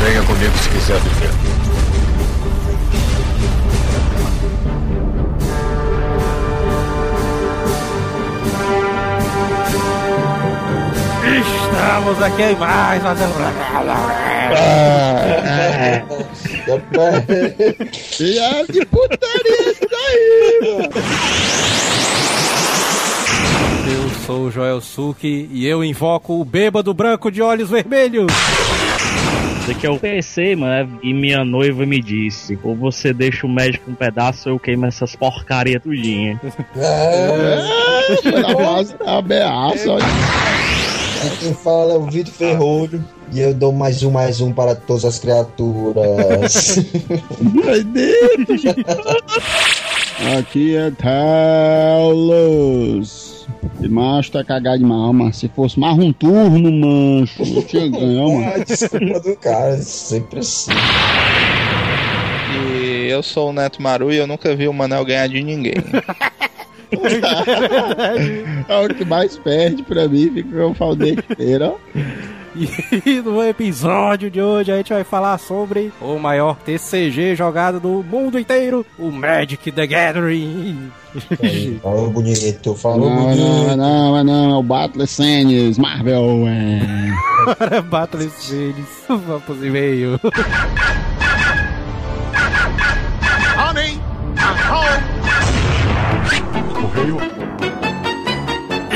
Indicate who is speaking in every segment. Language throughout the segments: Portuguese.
Speaker 1: Venha comigo se quiser viver.
Speaker 2: Estamos aqui em mais uma
Speaker 3: E de putaria isso daí, mano.
Speaker 2: Eu sou o Joel Suki e eu invoco o bêbado branco de olhos vermelhos.
Speaker 4: Aqui é o PC, mano, e minha noiva me disse: ou você deixa o médico um pedaço ou eu queimo essas porcaria tudinha.
Speaker 3: É, ameaça, olha.
Speaker 5: Quem fala é o Vitor Ferrolho e eu dou mais um, mais um para todas as criaturas.
Speaker 3: Ai, Deus. Aqui é Talos. E macho tá cagado de mal, mas se fosse mais um turno, mancho, eu tinha ganhado, mano.
Speaker 5: Ah, desculpa do cara, sempre assim.
Speaker 6: E eu sou o Neto Maru e eu nunca vi o Manel ganhar de ninguém.
Speaker 3: é o que mais perde pra mim, fica com o faldeiro, ó.
Speaker 2: E no episódio de hoje a gente vai falar sobre o maior TCG jogado do mundo inteiro, o Magic the Gathering.
Speaker 5: Falou bonito, falou
Speaker 3: Não,
Speaker 5: bonito.
Speaker 3: não, não, não, é o Battle Scenes, Marvel, é.
Speaker 2: Para Battle Series, vamos pros e-mails.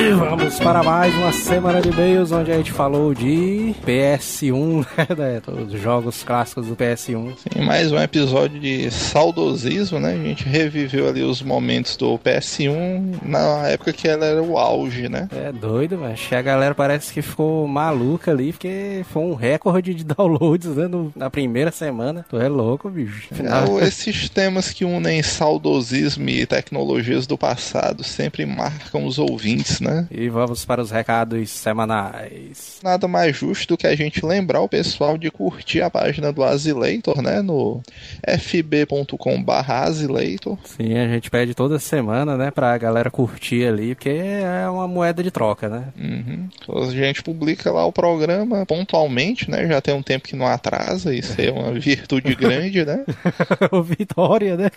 Speaker 2: E vamos para mais uma semana de e-mails onde a gente falou de PS1, né? Todos os jogos clássicos do PS1.
Speaker 6: Sim, mais um episódio de saudosismo, né? A gente reviveu ali os momentos do PS1 na época que ela era o auge, né?
Speaker 2: É doido, mas a galera parece que ficou maluca ali, porque foi um recorde de downloads né, no- na primeira semana. Tu é louco, bicho.
Speaker 6: Afinal, esses temas que unem saudosismo e tecnologias do passado sempre marcam os ouvintes, né?
Speaker 2: E vamos para os recados semanais.
Speaker 6: Nada mais justo do que a gente lembrar o pessoal de curtir a página do Azileitor, né? No fb.com.br Azileitor.
Speaker 2: Sim, a gente pede toda semana, né, pra galera curtir ali, porque é uma moeda de troca, né?
Speaker 6: Uhum. A gente publica lá o programa pontualmente, né? Já tem um tempo que não atrasa, isso é uma virtude grande, né?
Speaker 2: Vitória, né?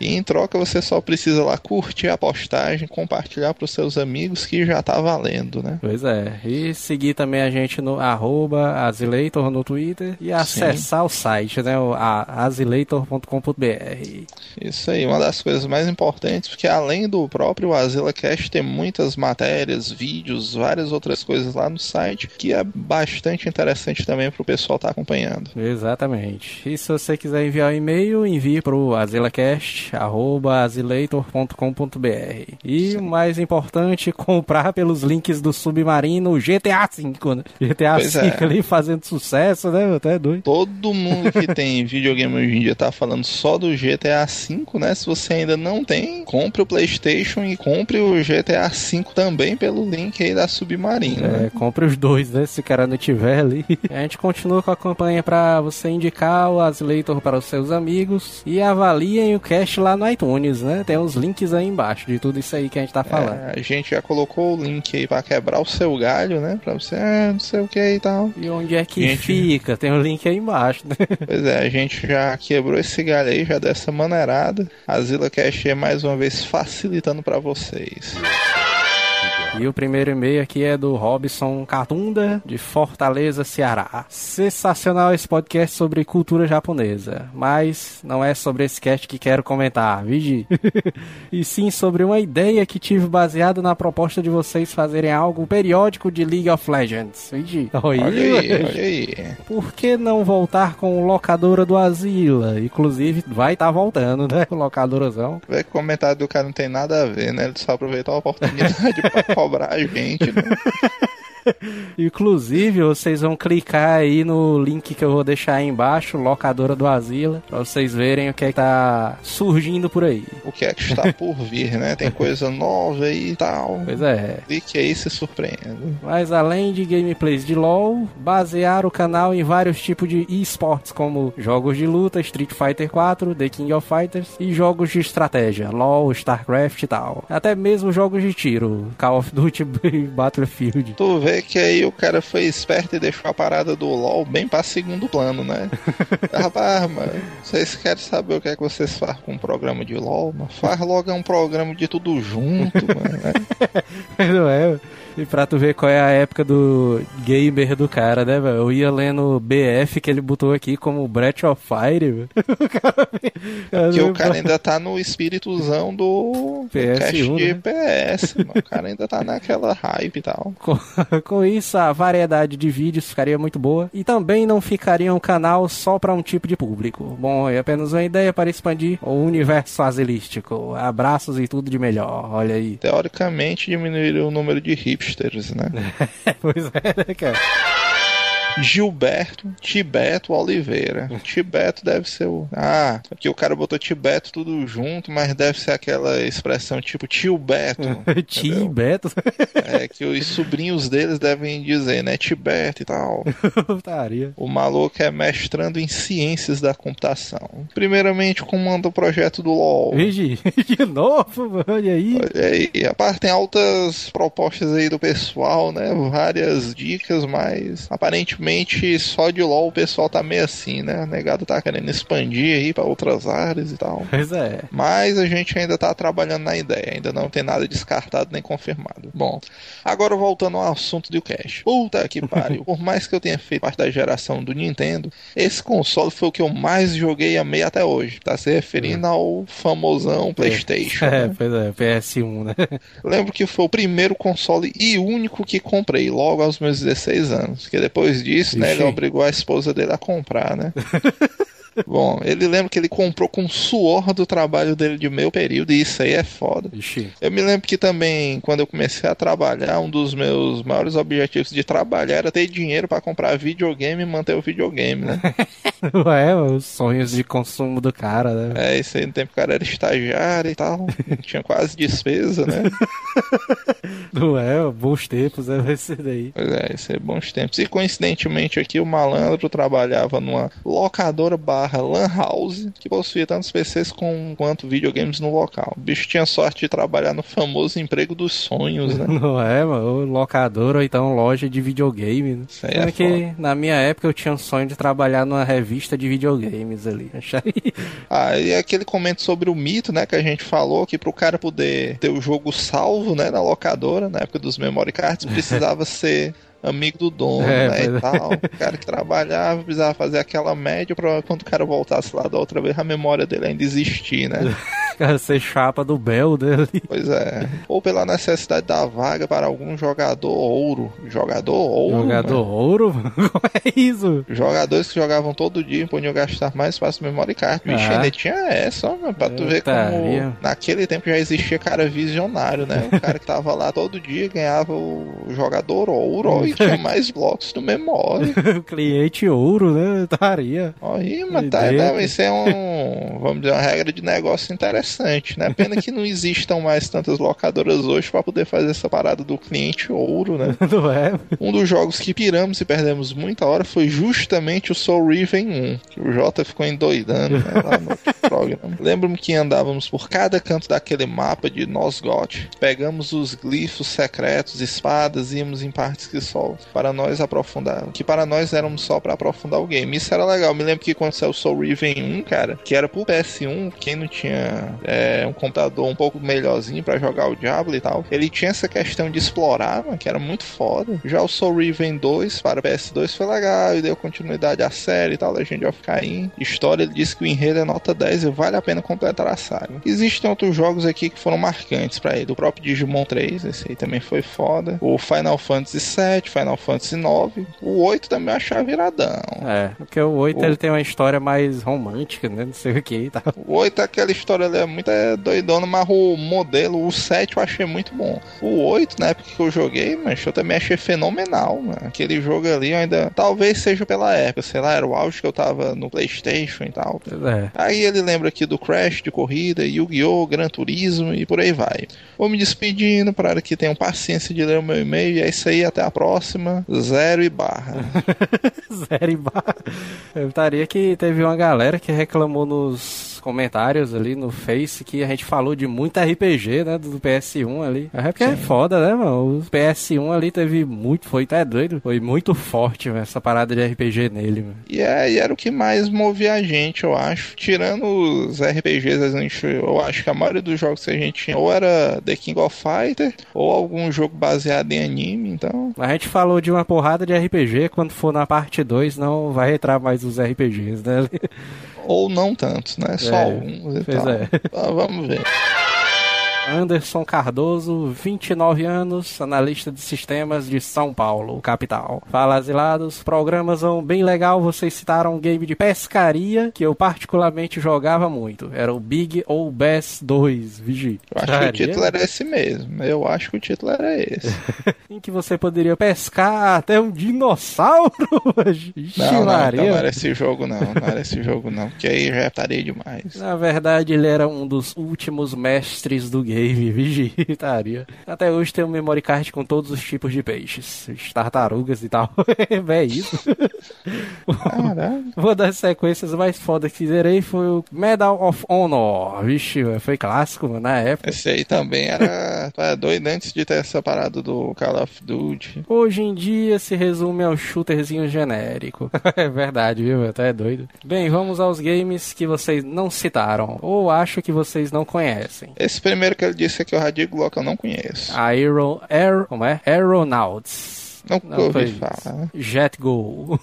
Speaker 6: E em troca você só precisa lá curtir a postagem, compartilhar para os seus amigos que já tá valendo, né?
Speaker 2: Pois é. E seguir também a gente no arroba Azileitor no Twitter e acessar o site, né? O azileitor.com.br.
Speaker 6: Isso aí, uma das coisas mais importantes, porque além do próprio AzilaCast, tem muitas matérias, vídeos, várias outras coisas lá no site, que é bastante interessante também para o pessoal estar acompanhando.
Speaker 2: Exatamente. E se você quiser enviar um e-mail, envie pro azilacast.azileitor.com.br. E o mais importante, comprar pelos links do Submarino GTA V, né? GTA
Speaker 6: Pois
Speaker 2: V
Speaker 6: é.
Speaker 2: ali fazendo sucesso, né? Até doido.
Speaker 6: Todo mundo que tem videogame hoje em dia tá falando só do GTA V, né? Se você ainda não tem, compre o PlayStation e compre o GTA V também pelo link aí da Submarino. né?
Speaker 2: É, compre os dois, né? Se o cara não tiver ali. A gente continua com a campanha pra você indicar o Azileitor para os seus amigos e avaliem o cast lá no iTunes, né? Tem os links aí embaixo de tudo isso aí que a gente tá falando.
Speaker 6: É, a gente já colocou o link aí pra quebrar o seu galho, né? Pra você, ah, não sei o que e tal.
Speaker 2: E onde é que
Speaker 6: Gente.
Speaker 2: fica? Tem o link aí embaixo, né?
Speaker 6: Pois é, a gente já quebrou esse galho aí, já dessa maneirada. A Zila Cash é mais uma vez facilitando pra vocês.
Speaker 2: E o primeiro e-mail aqui é do Robson Catunda, de Fortaleza, Ceará. Sensacional esse podcast sobre cultura japonesa, mas não é sobre esse cast que quero comentar, vigi? e sim sobre uma ideia que tive baseada na proposta de vocês fazerem algo periódico de League of Legends, vigi?
Speaker 6: Olha aí, olha aí.
Speaker 2: Por que não voltar com o locadora do Asila? Inclusive, vai estar voltando, né? O locadorazão.
Speaker 6: Vê que o comentário do cara não tem nada a ver, né? Ele só aproveitou a oportunidade pra cobrar a gente, né?
Speaker 2: Inclusive, vocês vão clicar aí no link que eu vou deixar aí embaixo, locadora do Asila, pra vocês verem o que, é que tá surgindo por aí.
Speaker 6: O que é que está por vir, né? Tem coisa nova aí e tal.
Speaker 2: Pois é.
Speaker 6: Clique aí e se surpreenda.
Speaker 2: Mas além de gameplays de LoL, basear o canal em vários tipos de esportes, como jogos de luta, Street Fighter 4, The King of Fighters e jogos de estratégia, LoL, StarCraft e tal. Até mesmo jogos de tiro, Call of Duty e Battlefield.
Speaker 6: Tu vê vê que aí o cara foi esperto e deixou a parada do LOL bem pra segundo plano, né? Rapaz, mano, vocês querem saber o que é que vocês fazem com um programa de LOL? Mano? Faz logo um programa de tudo junto, mano. Né?
Speaker 2: Não é? E pra tu ver qual é a época do gamer do cara, né, velho? Eu ia lendo BF que ele botou aqui como Breath of Fire, velho.
Speaker 6: Porque o cara ainda tá no espíritozão do
Speaker 2: PS1,
Speaker 6: cast de
Speaker 2: né?
Speaker 6: PS, mano. O cara ainda tá naquela hype e tal.
Speaker 2: Com, com isso, a variedade de vídeos ficaria muito boa e também não ficaria um canal só para um tipo de público. Bom, é apenas uma ideia para expandir o universo azilístico. Abraços e tudo de melhor, olha aí.
Speaker 6: Teoricamente diminuiria o número de hipsters, né?
Speaker 2: pois é, né, cara?
Speaker 6: Gilberto Tibeto Oliveira. Tibeto deve ser o. Ah, aqui o cara botou Tibeto tudo junto, mas deve ser aquela expressão tipo tio Beto.
Speaker 2: Ti
Speaker 6: entendeu?
Speaker 2: Beto.
Speaker 6: É que os sobrinhos deles devem dizer, né? Tibeto e tal. O maluco é mestrando em ciências da computação. Primeiramente, comanda o projeto do LoL.
Speaker 2: Vigi, de novo, mano, olha aí.
Speaker 6: Olha aí, a parte tem altas propostas aí do pessoal, né? Várias dicas, mas aparentemente só de LoL o pessoal tá meio assim, né? O negado tá querendo expandir aí pra outras áreas e tal.
Speaker 2: Pois é.
Speaker 6: Mas a gente ainda tá trabalhando na ideia, ainda não tem nada descartado nem confirmado. Bom, agora voltando ao assunto do Cash. Puta que pariu. Por mais que eu tenha feito parte da geração do Nintendo, esse console foi o que eu mais joguei e amei até hoje. Tá se referindo ao famosão PlayStation.
Speaker 2: É,
Speaker 6: né?
Speaker 2: pois é, PS1, né?
Speaker 6: Lembro que foi o primeiro console e único que comprei logo aos meus 16 anos. Porque depois disso, né, ele obrigou a esposa dele a comprar, né? Bom, ele lembra que ele comprou com suor do trabalho dele de meio período, e isso aí é foda.
Speaker 2: Ixi.
Speaker 6: Eu me lembro que também, quando eu comecei a trabalhar, um dos meus maiores objetivos de trabalhar era ter dinheiro pra comprar videogame e manter o videogame, né?
Speaker 2: Não é, os sonhos de consumo do cara, né?
Speaker 6: É, isso aí no tempo que o cara era estagiário e tal, tinha quase despesa, né?
Speaker 2: Não é, bons tempos, é esse daí.
Speaker 6: Pois é, isso é bons tempos. E coincidentemente aqui o malandro trabalhava numa locadora barra lan house que possuía tantos PCs com, quanto videogames no local. O bicho tinha sorte de trabalhar no famoso emprego dos sonhos, né?
Speaker 2: Não é, mano? Locador ou então loja de videogame. Né?
Speaker 6: Isso aí é
Speaker 2: que na minha época eu tinha um sonho de trabalhar numa revista de videogames ali. Achei.
Speaker 6: Ah, e aquele comento sobre o mito, né, que a gente falou, que pro cara poder ter o jogo salvo, né, na locadora, na época dos memory cards, precisava ser amigo do dono,
Speaker 2: É,
Speaker 6: né, e tal. O cara que trabalhava precisava fazer aquela média pra quando o cara voltasse lá da outra vez, a memória dele ainda existir, né?
Speaker 2: Cara, ser chapa do Bel dele.
Speaker 6: Pois é. Ou pela necessidade da vaga para algum jogador ouro. Jogador ouro?
Speaker 2: Jogador
Speaker 6: mano.
Speaker 2: ouro? Como é isso?
Speaker 6: Jogadores que jogavam todo dia e podiam gastar mais espaço no memory card. Bicho,
Speaker 2: Ah.
Speaker 6: ainda tinha essa, mano, pra tu ver como naquele tempo já existia cara visionário, né? O cara que tava lá todo dia ganhava o jogador ouro e tinha mais blocos no memória.
Speaker 2: o cliente ouro, né? Taria.
Speaker 6: Aí, mas tá? Isso é um, vamos dizer, uma regra de negócio interessante, né? Pena que não existam mais tantas locadoras hoje pra poder fazer essa parada do cliente ouro, né?
Speaker 2: Não é?
Speaker 6: Um dos jogos que piramos e perdemos muita hora foi justamente o Soul Riven 1, que o Jota ficou endoidando né, lá no programa. Lembro-me que andávamos por cada canto daquele mapa de Nosgoth, pegamos os glifos secretos, espadas, íamos em partes que só para nós aprofundar, que para nós éramos só para aprofundar o game. Isso era legal. Me lembro que quando saiu o Soul Riven 1, cara, que era pro PS1, quem não tinha é, um computador um pouco melhorzinho para jogar o Diablo e tal, ele tinha essa questão de explorar, mano, que era muito foda. Já o Soul Riven 2 para PS2 foi legal e deu continuidade à série e tal, Legend of Cain. História, ele disse que o enredo é nota 10 e vale a pena completar a saga. Existem outros jogos aqui que foram marcantes para ele. O próprio Digimon 3, esse aí também foi foda. O Final Fantasy 7, Final Fantasy 9. O 8 também eu achava viradão.
Speaker 2: É, porque o 8
Speaker 6: O-
Speaker 2: ele tem uma história mais romântica, né? Não sei o que e tal.
Speaker 6: O 8, aquela história ali é muito é, doidona, mas o modelo, o 7 eu achei muito bom. O 8, na época que eu joguei, mas eu também achei fenomenal, mano. Aquele jogo ali eu ainda. Talvez seja pela época, sei lá, era o auge que eu tava no PlayStation e tal.
Speaker 2: É.
Speaker 6: Aí ele lembra aqui do Crash de corrida, Yu-Gi-Oh!, Gran Turismo e por aí vai. Vou me despedindo para que tenham paciência de ler o meu e-mail. E é isso aí, até a próxima. Zero e barra.
Speaker 2: Zero e barra. Eu estaria que teve uma galera que reclamou nos comentários ali no Face que a gente falou de muito RPG, né? Do PS1 ali. É porque é foda, né, mano? O PS1 ali teve muito, foi até doido. Foi muito forte, essa parada de RPG nele, mano.
Speaker 6: E, é, e era o que mais movia a gente, eu acho. Tirando os RPGs, a gente, eu acho que a maioria dos jogos que a gente tinha ou era The King of Fighter ou algum jogo baseado em anime, então.
Speaker 2: A gente falou de uma porrada de RPG, quando for na parte 2 não vai entrar mais os RPGs, né?
Speaker 6: Ou não tantos, né? Só
Speaker 2: É,
Speaker 6: alguns e tal.
Speaker 2: é.
Speaker 6: Ah, vamos ver.
Speaker 2: Anderson Cardoso, 29 anos, analista de sistemas de São Paulo, capital. Fala, asilados. Programas são bem legal. Vocês citaram um game de pescaria que eu particularmente jogava muito. Era o Big ou Bass 2, Vigi.
Speaker 6: Eu acho que o título era esse mesmo. Eu acho que o título era esse.
Speaker 2: Em que você poderia pescar até um dinossauro. Ixi,
Speaker 6: Não, não,
Speaker 2: Maria.
Speaker 6: então não era esse jogo, não. Não era esse jogo, não. Porque aí já estaria demais.
Speaker 2: Na verdade, ele era um dos últimos mestres do game, vigitaria. Até hoje tem um memory card com todos os tipos de peixes, tartarugas e tal. é isso.
Speaker 6: Caralho.
Speaker 2: Uma das sequências mais fodas que zerei foi o Medal of Honor. Vixe, foi clássico mano, na época.
Speaker 6: Esse aí também era, era doido antes de ter essa parada do Call of Duty.
Speaker 2: Hoje em dia se resume ao shooterzinho genérico. é verdade, viu? Até é doido. Bem, vamos aos games que vocês não citaram, ou acho que vocês não conhecem.
Speaker 6: Esse primeiro que ele disse aqui, o Radigo Glock, eu não conheço.
Speaker 2: Aero, Air, como é? Aeronauts.
Speaker 6: Não,
Speaker 2: Não
Speaker 6: ouvi falar.
Speaker 2: Jet Go.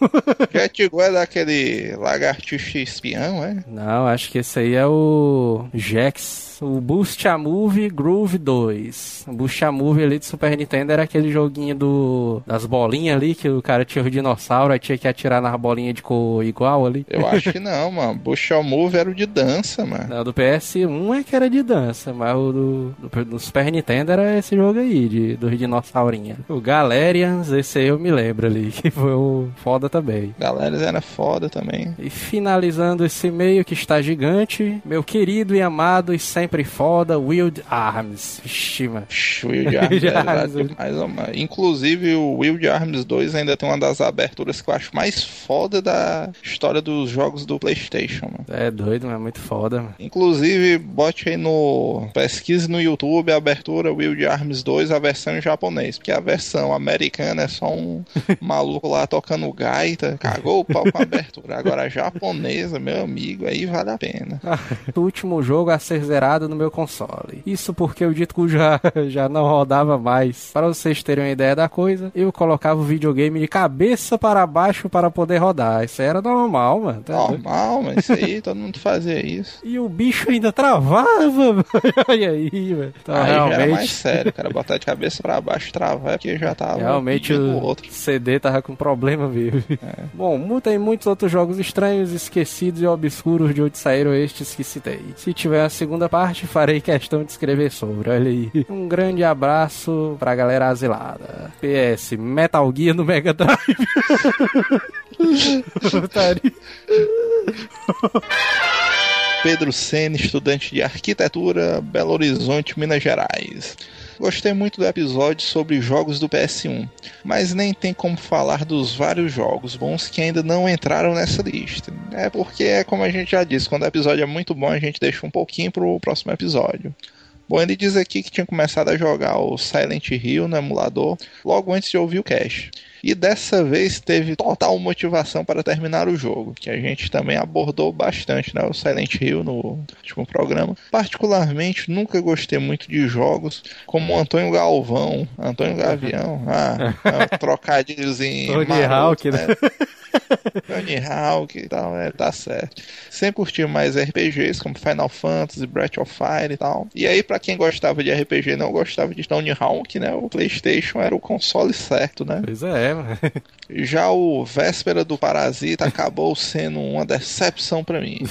Speaker 6: Jet Go é daquele lagartixa espião, é?
Speaker 2: Não, acho que esse aí é o Jax. O Boost a Move Groove 2. O Boost a Move ali do Super Nintendo era aquele joguinho do das bolinhas ali, que o cara tinha o dinossauro, aí tinha que atirar nas bolinhas de cor igual ali.
Speaker 6: Eu acho que não, mano. Bush Move era o de dança, mano.
Speaker 2: Não, do PS1 é que era de dança, mas o do, do, do Super Nintendo era esse jogo aí, de, dos dinossaurinhos. O Galerians, esse aí eu me lembro ali, que foi o foda também.
Speaker 6: Galera, era foda também.
Speaker 2: E finalizando esse meio que está gigante, meu querido e amado e sempre foda, Wild Arms. Vixe, mano.
Speaker 6: Wild Arms
Speaker 2: Arms.
Speaker 6: demais, ó, mano. Inclusive, o Wild Arms 2 ainda tem uma das aberturas que eu acho mais foda da história dos jogos do PlayStation, mano.
Speaker 2: É doido, mas é muito foda, mano.
Speaker 6: Inclusive, bote aí no. Pesquise no YouTube a abertura Wild Arms 2, a versão em japonês. Porque a versão americana é só um maluco lá tocando gaita. Cagou o pau com a abertura. Agora a japonesa, meu amigo, aí vale a pena.
Speaker 2: O último jogo a ser zerado no meu console. Isso porque o Ditku já, já não rodava mais. Para vocês terem uma ideia da coisa, eu colocava o videogame de cabeça para baixo para poder rodar. Isso era normal, mano. Tá?
Speaker 6: Normal, mas isso aí, todo mundo fazia isso.
Speaker 2: E o bicho ainda travava. Olha aí, velho. Então,
Speaker 6: aí já era mais
Speaker 2: realmente,
Speaker 6: sério, cara. Botar de cabeça pra baixo, travar, porque já tava
Speaker 2: realmente
Speaker 6: pedindo
Speaker 2: o
Speaker 6: outro.
Speaker 2: CD tava com problema mesmo.
Speaker 6: É.
Speaker 2: Bom, tem muitos outros jogos estranhos, esquecidos e obscuros de onde saíram estes que citei. Se tiver a segunda parte, farei questão de escrever sobre. Olha aí. Um grande abraço pra galera asilada. PS, Metal Gear no Mega Drive. Putaria.
Speaker 6: Pedro Sene, estudante de arquitetura, Belo Horizonte, Minas Gerais. Gostei muito do episódio sobre jogos do PS1, mas nem tem como falar dos vários jogos bons que ainda não entraram nessa lista. É porque, é como a gente já disse, quando o episódio é muito bom, a gente deixa um pouquinho pro próximo episódio. Bom, ele diz aqui que tinha começado a jogar o Silent Hill no emulador logo antes de ouvir o cast. E dessa vez teve total motivação para terminar o jogo, que a gente também abordou bastante, né? O Silent Hill no último programa. Particularmente, nunca gostei muito de jogos como Antônio Galvão, Antônio Gavião, ah, é um trocadilhozinho.
Speaker 2: Tony Hawk, né?
Speaker 6: Tony Hawk e tal, é, tá certo. Sempre curti mais RPGs como Final Fantasy, Breath of Fire e tal. E aí, pra quem gostava de RPG e não gostava de Tony Hawk, né? O PlayStation era o console certo, né?
Speaker 2: Pois é,
Speaker 6: Já o Véspera do Parasita acabou sendo uma decepção pra mim.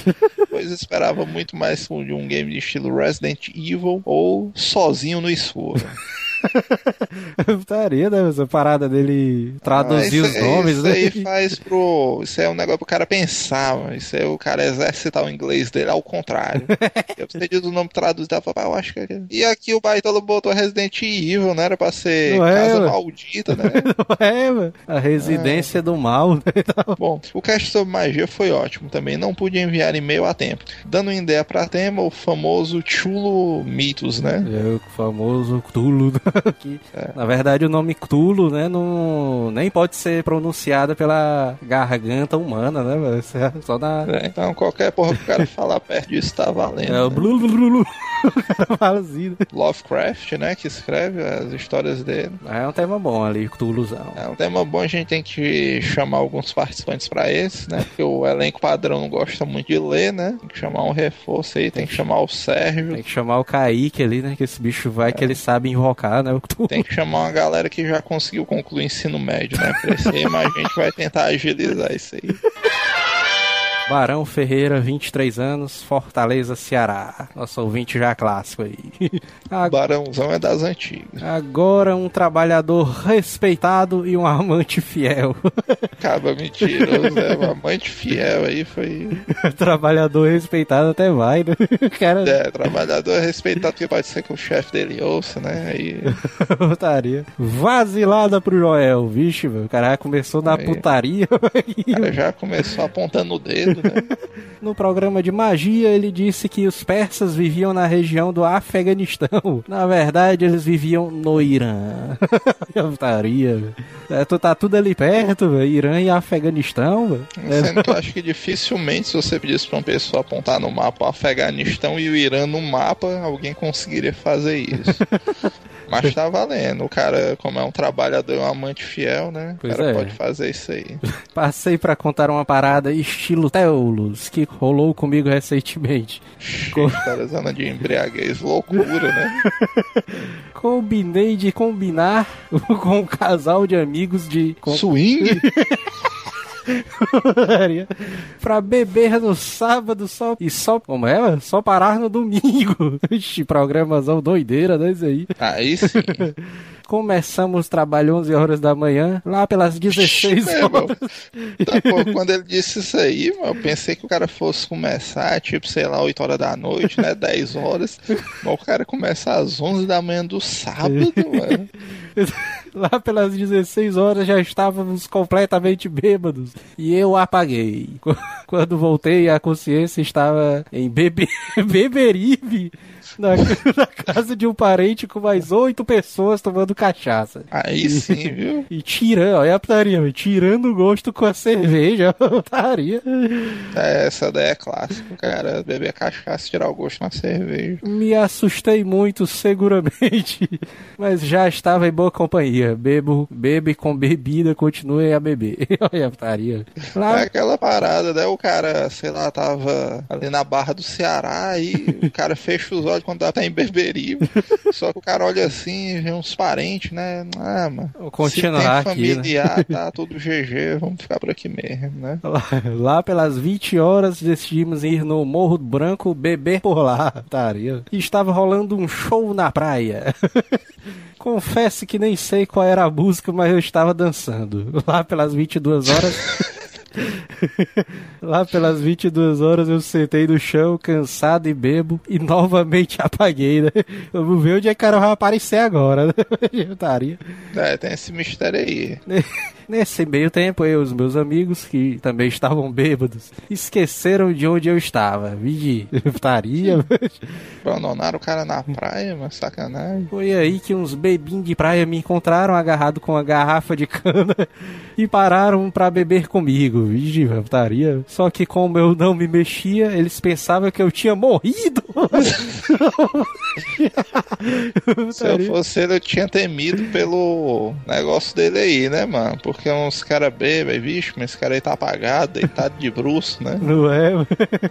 Speaker 6: Pois esperava muito mais de um game de estilo Resident Evil ou Sozinho no Escuro.
Speaker 2: Putaria, né? Essa parada dele traduzir
Speaker 6: Ah,
Speaker 2: os
Speaker 6: isso-
Speaker 2: nomes,
Speaker 6: isso
Speaker 2: né?
Speaker 6: aí faz pro. Isso é um negócio pro cara pensar, mano. Isso aí o cara exercitar o inglês dele ao contrário. Aí você diz o nome traduzido, ela fala, "Ah, eu acho que é. E aqui o Baitola botou Resident Evil, não era pra ser
Speaker 2: Não é,
Speaker 6: Casa
Speaker 2: mano.
Speaker 6: Maldita, né?
Speaker 2: É, mano. A residência do mal, né?
Speaker 6: Bom, o cast sobre magia foi ótimo também. Não pude enviar e-mail a tempo. Dando uma ideia pra tema, o famoso Chulo Mitos, né?
Speaker 2: É o famoso Cthulhu. Que, Na verdade, o nome Cthulhu, né, não, nem pode ser pronunciado pela garganta humana, né, é Só na.
Speaker 6: É, Então qualquer porra que o cara falar perto disso tá valendo.
Speaker 2: É o
Speaker 6: né?
Speaker 2: blu, blu, blu. O cara fala assim, né?
Speaker 6: Lovecraft, né? Que escreve as histórias dele.
Speaker 2: É um tema bom ali, Cthulhuzão.
Speaker 6: É um tema bom, a gente tem que chamar alguns participantes pra esse, né? Porque o elenco padrão não gosta muito de ler, né? Tem que chamar um reforço aí, tem que chamar o Sérgio,
Speaker 2: Tem que chamar o Kaique ali, né? Que esse bicho vai que ele sabe invocar, né?
Speaker 6: Tem que chamar uma galera que já conseguiu concluir o ensino médio, né? Pra esse aí, mas a gente vai tentar agilizar isso aí.
Speaker 2: Barão Ferreira, 23 anos, Fortaleza, Ceará. Nosso ouvinte já clássico aí.
Speaker 6: O Barãozão é das antigas.
Speaker 2: Agora um trabalhador respeitado e um amante fiel.
Speaker 6: Acaba mentiroso, né? O amante fiel aí foi.
Speaker 2: trabalhador respeitado até vai, né? Cara
Speaker 6: É, trabalhador respeitado, porque pode ser que o chefe dele ouça, né? Aí.
Speaker 2: putaria. Vazilada pro Joel, vixe, meu. O cara começou na
Speaker 6: Aí.
Speaker 2: putaria.
Speaker 6: O cara já começou apontando o dedo, né?
Speaker 2: No programa de magia, ele disse que os persas viviam na região do Afeganistão. Na verdade, eles viviam no Irã. velho. É, tu tá tudo ali perto, velho. Irã e Afeganistão, velho. É,
Speaker 6: Sendo que eu acho que dificilmente, se você pedisse pra uma pessoa apontar no mapa o Afeganistão e o Irã no mapa, alguém conseguiria fazer isso. Mas tá valendo. O cara, como é um trabalhador, um amante fiel, né?
Speaker 2: Pois
Speaker 6: o cara
Speaker 2: é.
Speaker 6: pode fazer isso aí.
Speaker 2: Passei pra contar uma parada estilo Teolos, que rolou comigo recentemente.
Speaker 6: Andam de embriaguez, loucura, né?
Speaker 2: Combinei de combinar com um casal de amigos de.
Speaker 6: Swing?
Speaker 2: Pra beber no sábado só e só. Como é? Só parar no domingo. Ixi, programazão doideira, né? Isso aí.
Speaker 6: Aí sim.
Speaker 2: Começamos o trabalho 11 horas da manhã, lá pelas 16
Speaker 6: É, meu.
Speaker 2: horas.
Speaker 6: Tá, pô, quando ele disse isso aí, mano, eu pensei que o cara fosse começar, tipo, sei lá, 8 horas da noite, né? 10 horas. Mas o cara começa às 11 da manhã do sábado, mano.
Speaker 2: Lá pelas 16 horas já estávamos completamente bêbados. E eu apaguei. Qu- Quando voltei, a consciência estava em Bebe... Beberibe. Na, na casa de um parente com mais oito pessoas tomando cachaça.
Speaker 6: Aí sim, viu?
Speaker 2: E tirando, olha a putaria, tirando o gosto com a cerveja, putaria.
Speaker 6: É, essa daí é clássica, cara. Beber cachaça e tirar o gosto na cerveja.
Speaker 2: Me assustei muito, seguramente, mas já estava em boa companhia. Bebo, bebe com bebida, continue a beber. Olha a putaria.
Speaker 6: É
Speaker 2: Lá,
Speaker 6: aquela parada, né? O cara, sei lá, tava ali na Barra do Ceará e o cara fecha os olhos quando tá em Beberibe. Só que o cara olha assim vê uns parentes, né? Ah, mano.
Speaker 2: Vou continuar
Speaker 6: se tem
Speaker 2: aqui, né?
Speaker 6: familiar, tá tudo GG, vamos ficar por aqui mesmo, né?
Speaker 2: lá, pelas 20 horas decidimos ir no Morro Branco beber por lá. Putaria. E estava rolando um show na praia. Confesso que nem sei qual era a música, mas eu estava dançando. Lá pelas 22 horas. Lá pelas 22 horas eu sentei no chão, cansado e bebo, e novamente apaguei, né? Vamos ver onde é que o cara vai aparecer agora, né?
Speaker 6: É, tem esse mistério aí.
Speaker 2: Nesse meio tempo, eu e os meus amigos, que também estavam bêbados, esqueceram de onde eu estava. Vigi, putaria.
Speaker 6: Abandonaram o cara na praia, mas sacanagem.
Speaker 2: Foi aí que uns bebinhos de praia me encontraram agarrado com uma garrafa de cana e pararam pra beber comigo. Vigi, putaria. Só que como eu não me mexia, eles pensavam que eu tinha morrido.
Speaker 6: Se eu fosse ele, eu tinha temido pelo negócio dele aí, né, mano? Porque uns caras bebem, vixe, mas esse cara aí tá apagado, deitado de bruxo, né?
Speaker 2: Não é?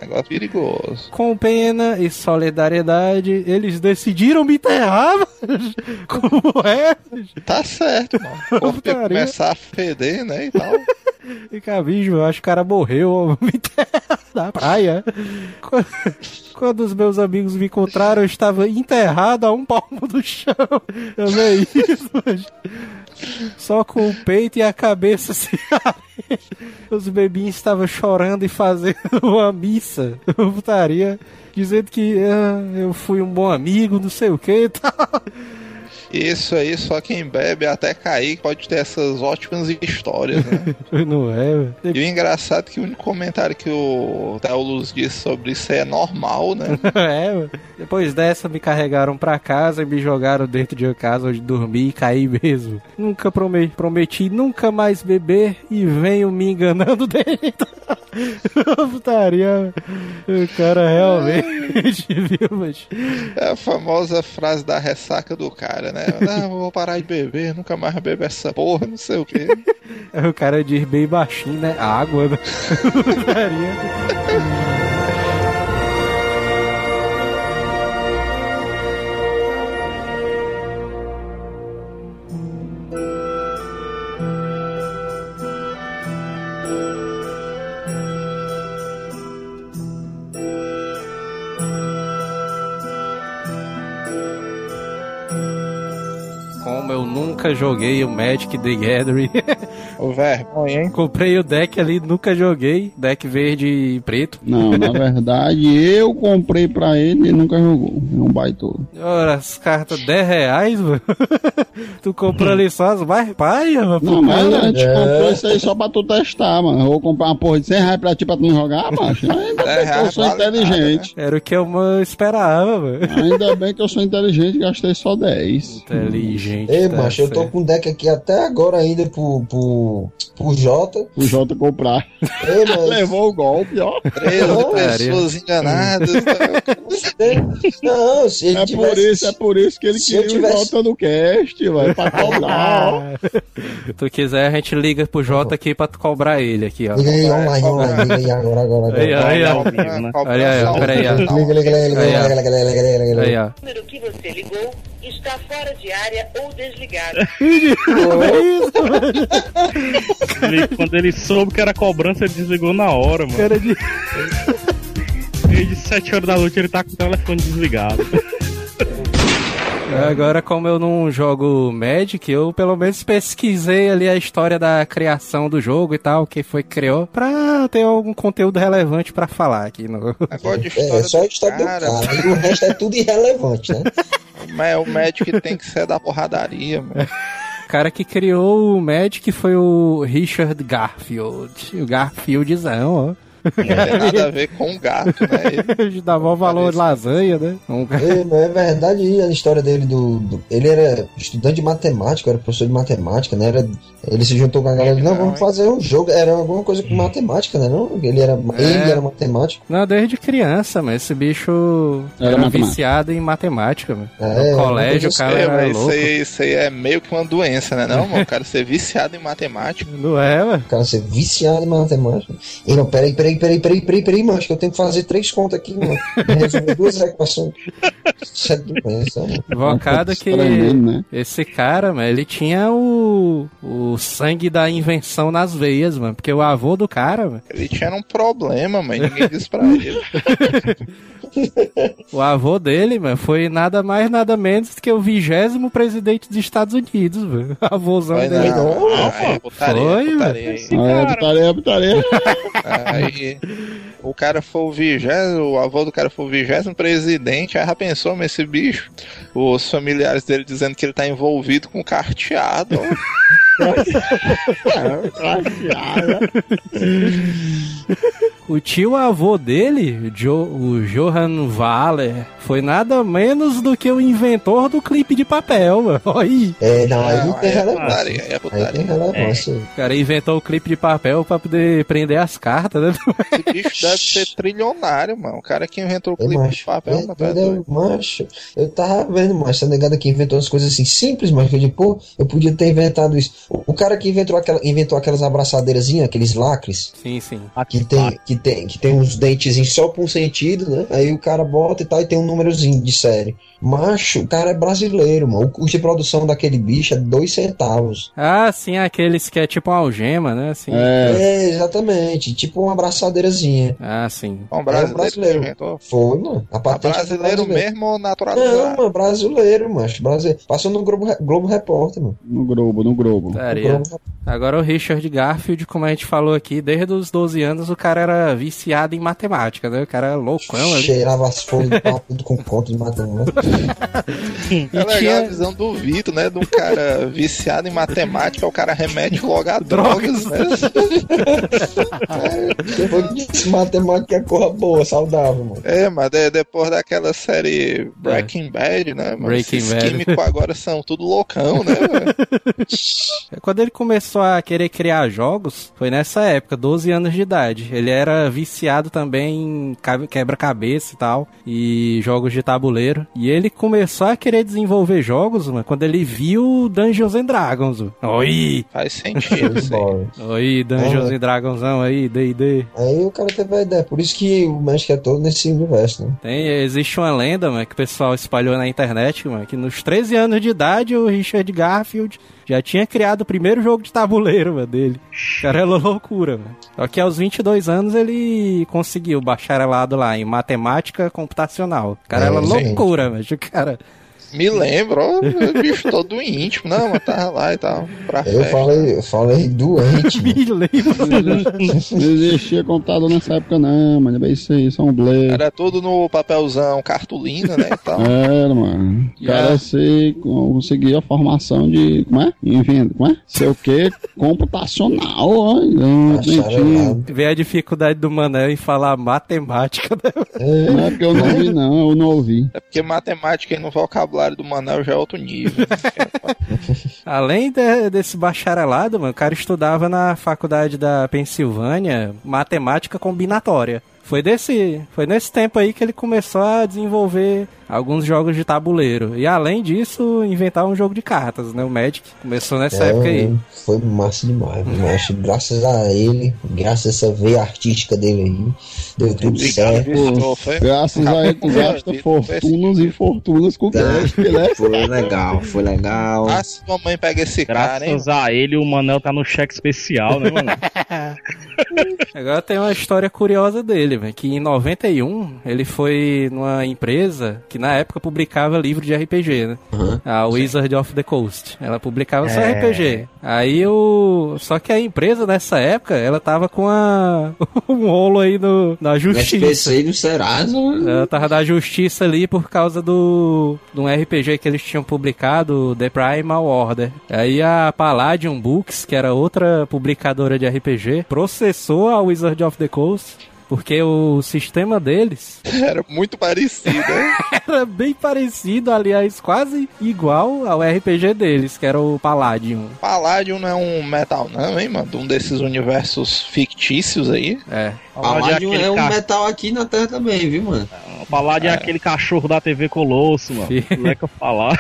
Speaker 6: Negócio perigoso.
Speaker 2: Com pena e solidariedade, eles decidiram me enterrar. mas Como é?
Speaker 6: Tá certo, mano.
Speaker 2: Putaria.
Speaker 6: começar a feder, né, e tal.
Speaker 2: E cabicho, eu acho que o cara morreu. ó, Me enterra. da praia. Quando- Quando os meus amigos me encontraram, eu estava enterrado a um palmo do chão. Eu nem isso, mas... Só com o peito e a cabeça abrindo. Os bebinhos estavam chorando e fazendo uma missa. Putaria. Dizendo que ah, eu fui um bom amigo, não sei o que e tal.
Speaker 6: Isso aí, só quem bebe até cair pode ter essas ótimas histórias, né?
Speaker 2: Não é, velho.
Speaker 6: E o engraçado é que o único comentário que o Teolus disse sobre isso é normal, né?
Speaker 2: É, mano. Depois dessa me carregaram pra casa e me jogaram dentro de uma casa onde dormi e caí mesmo. Nunca prometi, prometi nunca mais beber e venho me enganando dentro. Putaria. O cara realmente viu, mas...
Speaker 6: É a famosa frase da ressaca do cara, né? Não, vou parar de beber, nunca mais bebo essa porra, não sei o quê.
Speaker 2: O cara diz bem baixinho, né? Água, né? nunca joguei o Magic the Gathering.
Speaker 6: O vergonha, hein?
Speaker 2: Comprei o deck ali, nunca joguei. Deck verde e preto.
Speaker 3: Não, na verdade, eu comprei pra ele e ele nunca jogou. É um baitola.
Speaker 2: Ora, as cartas 10 reais, mano. tu comprou ali só as mais paia, mano.
Speaker 3: Não, mas a gente
Speaker 5: É.
Speaker 3: comprou isso aí só pra tu testar, mano. Eu vou comprar uma porra de 100 reais pra ti pra tu não jogar, macho. Ainda
Speaker 6: 10
Speaker 3: bem que eu sou inteligente.
Speaker 2: Era o que eu mano, esperava, mano.
Speaker 3: Ainda bem que eu sou inteligente e gastei só 10.
Speaker 2: Inteligente.
Speaker 5: Ei,
Speaker 2: tá
Speaker 5: macho, eu tô com um deck aqui até agora ainda pro, pro, pro Jota.
Speaker 3: O Jota comprar.
Speaker 5: Ei, mas...
Speaker 3: Levou o golpe, ó.
Speaker 6: 13
Speaker 5: Não,
Speaker 6: pessoas enganadas.
Speaker 5: Não, se ele
Speaker 3: É
Speaker 5: tivesse...
Speaker 3: por isso, é por isso que ele
Speaker 5: Se
Speaker 3: queria
Speaker 5: tivesse-
Speaker 3: o Jota no cast, vai pra cobrar,
Speaker 2: tu quiser, a gente liga pro Jota aqui pra tu cobrar ele aqui, ó.
Speaker 5: Liga aí, online, online, liga aí, agora, agora,
Speaker 2: Aí, aí, ó.
Speaker 4: Né?
Speaker 2: Olha aí, ó, peraí, ó.
Speaker 5: Liga, liga, liga, liga,
Speaker 2: Aí,
Speaker 5: liga, liga, liga, liga, liga,
Speaker 2: Aí, ó.
Speaker 1: Número que você ligou está fora de área ou desligado.
Speaker 4: Ele- quando ele soube que era cobrança, ele desligou na hora, mano.
Speaker 2: Cara de...
Speaker 4: Desde 7 horas da noite ele tá com o telefone desligado.
Speaker 2: Agora, como eu não jogo Magic, eu pelo menos pesquisei ali a história da criação do jogo e tal, quem foi que criou, pra ter algum conteúdo relevante pra falar aqui no...
Speaker 6: Agora de
Speaker 5: É,
Speaker 6: história
Speaker 5: só a
Speaker 6: do
Speaker 5: história do
Speaker 6: cara,
Speaker 5: cara. E o resto é tudo irrelevante, né?
Speaker 6: mas o médico tem que ser da porradaria, mano.
Speaker 2: O cara que criou o Magic foi o Richard Garfield. O Garfieldzão, ó.
Speaker 6: Não tem nada a ver com o gato, né? Ele-
Speaker 2: Dá maior valor de lasanha, né? Um
Speaker 5: não é verdade a história dele do, do- Ele era estudante de matemática, era professor de matemática, né? Era, ele se juntou com a galera e não,
Speaker 6: Não,
Speaker 5: vamos
Speaker 6: hein?
Speaker 5: fazer um jogo. Era alguma coisa com matemática, né? Não? Ele era, ele era matemático.
Speaker 2: Não, desde criança, mas esse bicho
Speaker 3: Era
Speaker 2: era, viciado em matemática, mano.
Speaker 5: É,
Speaker 2: no colégio o cara
Speaker 6: É,
Speaker 2: era
Speaker 6: mas isso
Speaker 2: louco.
Speaker 6: aí, isso aí é meio que uma doença, né? Não, mano? O cara ser viciado em matemática.
Speaker 2: Não é, mano?
Speaker 5: O cara ser viciado em matemática. E não, peraí, peraí, peraí, peraí, peraí, peraí, mano. Acho que eu tenho que fazer três contas aqui, mano. Resolver duas equações. Isso é doença, mano.
Speaker 2: Invocado que
Speaker 3: né?
Speaker 2: esse cara, mano, ele tinha o, o sangue da invenção nas veias, mano. Porque o avô do cara, mano,
Speaker 6: Ele tinha um problema, mas ninguém disse pra ele.
Speaker 2: o avô dele, mano, foi nada mais, nada menos que o vigésimo presidente dos Estados Unidos, mano. Avôzão
Speaker 6: Mas
Speaker 2: dele.
Speaker 6: não, aí é putaria,
Speaker 2: Foi,
Speaker 6: putaria aí.
Speaker 3: Ah, é putaria, putaria.
Speaker 6: Aí o cara foi o vigésimo, o avô do cara foi o vigésimo presidente, aí já pensou, mas esse bicho, os familiares dele dizendo que ele tá envolvido com carteado.
Speaker 2: O tio avô dele, Jo- o Johan Waller, foi nada menos do que o inventor do clipe de papel, mano. Olha aí.
Speaker 5: É, não, aí não tem
Speaker 6: é
Speaker 5: relevância.
Speaker 6: putaria, aí é
Speaker 5: tem relevância.
Speaker 2: O cara inventou o clipe de papel pra poder prender as cartas, né?
Speaker 6: Esse bicho deve ser trilionário, mano. O cara que inventou o
Speaker 5: Ei,
Speaker 6: clipe de papel,
Speaker 5: é,
Speaker 6: tá
Speaker 5: entendeu?
Speaker 6: doido.
Speaker 5: macho, eu tava vendo, macho, essa negada que inventou as coisas assim simples, mas que pô, eu podia ter inventado isso. O, cara que inventou, aquela, inventou aquelas abraçadeirazinhas, aqueles lacres,
Speaker 2: Sim, sim.
Speaker 5: que tem, que tem, que tem uns dentezinhos só pra um sentido, né? Aí o cara bota e tal, e tem um númerozinho de série. Macho, o cara é brasileiro, mano. O custo de produção daquele bicho é dois centavos.
Speaker 2: Ah, sim, aqueles que é tipo uma algema, né? Assim.
Speaker 3: É,
Speaker 5: É, exatamente. Tipo uma abraçadeirazinha.
Speaker 2: Ah, sim.
Speaker 6: Um
Speaker 5: É
Speaker 6: brasileiro,
Speaker 5: brasileiro.
Speaker 6: que inventou.
Speaker 5: Foi, mano. A patente é
Speaker 6: brasileiro
Speaker 5: brasileira.
Speaker 6: mesmo ou
Speaker 5: Não,
Speaker 6: naturalizado?
Speaker 5: mano, brasileiro, macho. Brasileiro. Passou no Globo, Globo Repórter, mano.
Speaker 3: no Globo, no Globo.
Speaker 2: Agora o Richard Garfield, como a gente falou aqui, desde os 12 anos o cara era viciado em matemática, né? O cara era loucão ali.
Speaker 5: Cheirava as folhas de papo tudo com conta de matemática.
Speaker 2: E
Speaker 6: É legal a
Speaker 2: tinha...
Speaker 6: visão do Vitor, né? De um cara viciado em matemática, o cara remete logo a drogas, né?
Speaker 5: Depois disse matemática é coisa boa, saudável, mano.
Speaker 6: É, mas de- depois daquela série Breaking Bad, né? Mano,
Speaker 2: Breaking
Speaker 6: Esses
Speaker 2: Bad.
Speaker 6: químicos agora são tudo loucão, né? Velho?
Speaker 2: Quando ele começou a querer criar jogos, foi nessa época, 12 anos de idade. Ele era viciado também em ca- quebra-cabeça e tal, e jogos de tabuleiro. E ele começou a querer desenvolver jogos, mano, quando ele viu Dungeons and Dragons. mano. Oi!
Speaker 6: Faz sentido.
Speaker 2: Oi, Dungeons
Speaker 5: Ah.
Speaker 2: and Dragonsão aí, D&D.
Speaker 5: Aí o cara teve a ideia. Por isso que o Magic é todo nesse universo, né?
Speaker 2: Tem, existe uma lenda, mano, que o pessoal espalhou na internet, mano, que nos 13 anos de idade o Richard Garfield já tinha criado o primeiro jogo de tabuleiro, mano, dele. Cara é loucura, mano. Só que aos 22 anos ele conseguiu bacharelado lá em matemática computacional. Cara
Speaker 5: É,
Speaker 2: loucura, mano. O cara...
Speaker 6: Me lembro, ó, o bicho todo íntimo. Não, mas tava lá e tal. Pra
Speaker 5: Eu
Speaker 6: festa.
Speaker 5: falei, eu falei doente.
Speaker 2: Me lembro.
Speaker 3: Não existia computador nessa época, não, mano. É isso aí, só um blé.
Speaker 6: Era tudo no papelzão, cartolina, né? E tal.
Speaker 3: Era, mano. O
Speaker 2: Yeah.
Speaker 3: cara se conseguir a formação de. Como é? Inventa, como é? Sei o que? Computacional, ó.
Speaker 2: Vê a dificuldade do Manel em falar matemática, né?
Speaker 5: É,
Speaker 3: Não é porque eu não ouvi, não. Eu não ouvi.
Speaker 6: É porque matemática aí no vocabulário do Manel já é outro nível.
Speaker 2: Além de- desse bacharelado, mano, o cara estudava na faculdade da Pensilvânia matemática combinatória. Foi desse, foi nesse tempo aí que ele começou a desenvolver alguns jogos de tabuleiro. E além disso, inventar um jogo de cartas, né? O Magic começou nessa
Speaker 5: é,
Speaker 2: época aí.
Speaker 5: Foi massa demais, mano. Acho que graças a ele, graças a essa veia artística dele aí, deu tudo
Speaker 6: Obrigado,
Speaker 5: certo.
Speaker 3: Graças a ele, tu gasta fortunas e fortunas com
Speaker 5: Tá.
Speaker 3: cash, que ele é.
Speaker 5: Foi legal, foi legal.
Speaker 6: Ah, se tua mãe pega esse cara, hein?
Speaker 4: Graças a ele, o Manel tá no cheque especial, né, mano?
Speaker 2: Agora tem uma história curiosa dele, velho, que em 91 ele foi numa empresa que na época publicava livro de RPG, né?
Speaker 5: Aham.
Speaker 2: A Wizard of the Coast. Ela publicava só
Speaker 4: É.
Speaker 2: RPG. Aí o. Só que a empresa nessa época, ela tava com a... um rolo aí no... na
Speaker 5: No
Speaker 2: justiça.
Speaker 5: SPC e no Serasa, mano.
Speaker 2: Ela tava da justiça ali por causa do. de um RPG que eles tinham publicado, The Primal Order. Aí a Palladium Books, que era outra publicadora de RPG, processou a Wizard of the Coast. Porque o sistema deles
Speaker 6: Era muito parecido, né?
Speaker 2: era bem parecido, aliás, quase igual ao RPG deles, que era o Palladium.
Speaker 6: Palladium não é um metal, não, hein, mano? De um desses universos fictícios aí.
Speaker 2: É.
Speaker 5: Paládio é um
Speaker 4: ca...
Speaker 5: metal aqui na Terra também, viu, mano?
Speaker 4: Paládio é aquele cachorro da TV Colosso, mano. Não é que eu falar.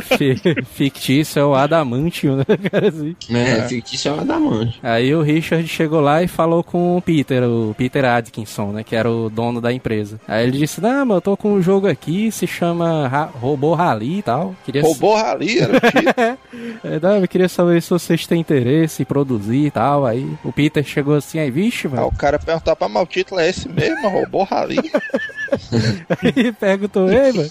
Speaker 2: Fi- Fictício é o Adamantium, né, cara? Assim.
Speaker 5: É,
Speaker 6: É.
Speaker 5: fictício é o Adamante.
Speaker 2: Aí o Richard chegou lá e falou com o Peter, o Peter Atkinson, né? Que era o dono da empresa. Aí ele disse, não, mas eu tô com um jogo aqui, se chama Ra Robô Rally e tal. Queria
Speaker 6: Roubou Rally, era o título.
Speaker 2: É, não, eu queria saber se vocês têm interesse em produzir e tal. Aí o Peter chegou assim, aí, vixe,
Speaker 6: Aí
Speaker 2: mano.
Speaker 6: o cara perguntou pra mal, o título é esse mesmo? Roubou Rally.
Speaker 2: E perguntou, ei, mano.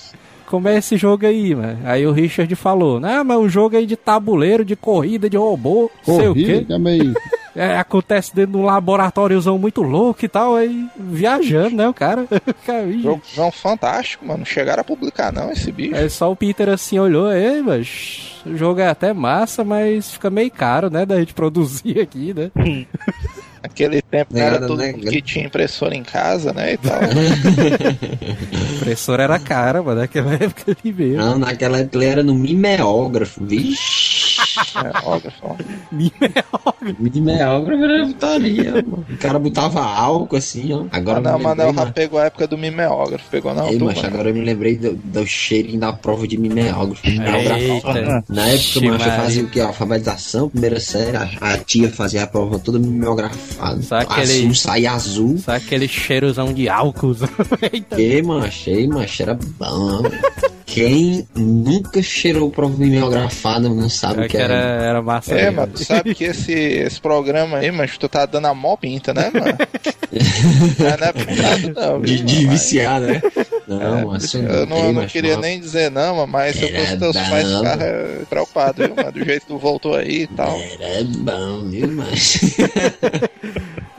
Speaker 2: Como é esse jogo aí, mano? Aí o Richard falou, não, mas o jogo aí de tabuleiro, de corrida, de robô, sei o quê.
Speaker 3: Corrida também.
Speaker 2: É, acontece dentro de um laboratóriozão muito louco e tal, aí viajando, né, o cara.
Speaker 6: Jogão fantástico, mano. Não chegaram a publicar, não, esse bicho.
Speaker 2: Aí só o Peter assim olhou, ei, mas o jogo é até massa, mas fica meio caro, né, da gente produzir aqui, né?
Speaker 6: Naquele tempo era todo
Speaker 5: né?
Speaker 6: mundo que tinha impressora em casa, né? E tal.
Speaker 2: Impressora era cara, mano, naquela época ali mesmo.
Speaker 5: Não, naquela época ele era no mimeógrafo, vixe.
Speaker 6: Mimeógrafo.
Speaker 5: Mimeógrafo era putaria, mano. O cara botava álcool assim, ó. Agora
Speaker 6: Ah, não, mano,
Speaker 5: lembrei,
Speaker 6: pegou a época do mimeógrafo. Pegou na
Speaker 5: Ei,
Speaker 6: altura.
Speaker 5: macho, agora eu me lembrei do, do cheirinho da prova de mimeógrafo. mimeógrafo. Na época, macho, eu fazia o que? Alfabetização, primeira série, a, a tia fazia a prova toda mimeografada.
Speaker 2: Sabe aquele-
Speaker 5: Azul, saía azul.
Speaker 2: Sabe aquele cheirozão de álcool?
Speaker 5: Ei, macho, era bom. Quem nunca cheirou prova mimeografada não sabe o
Speaker 2: É
Speaker 5: que
Speaker 2: que era,
Speaker 5: é.
Speaker 2: era massa.
Speaker 6: É,
Speaker 2: mesmo.
Speaker 6: mano, tu sabe que esse, esse programa aí, mas tu tá dando a mó pinta, né, mano? É, não é nada, não.
Speaker 5: De, de viciar, né? Não,
Speaker 6: É,
Speaker 5: macho,
Speaker 6: eu não, eu não queria nem dizer não, mas se eu fosse teus pais, ficar preocupado, viu, mano? Do jeito que tu voltou aí e tal.
Speaker 5: Era bom, viu, macho?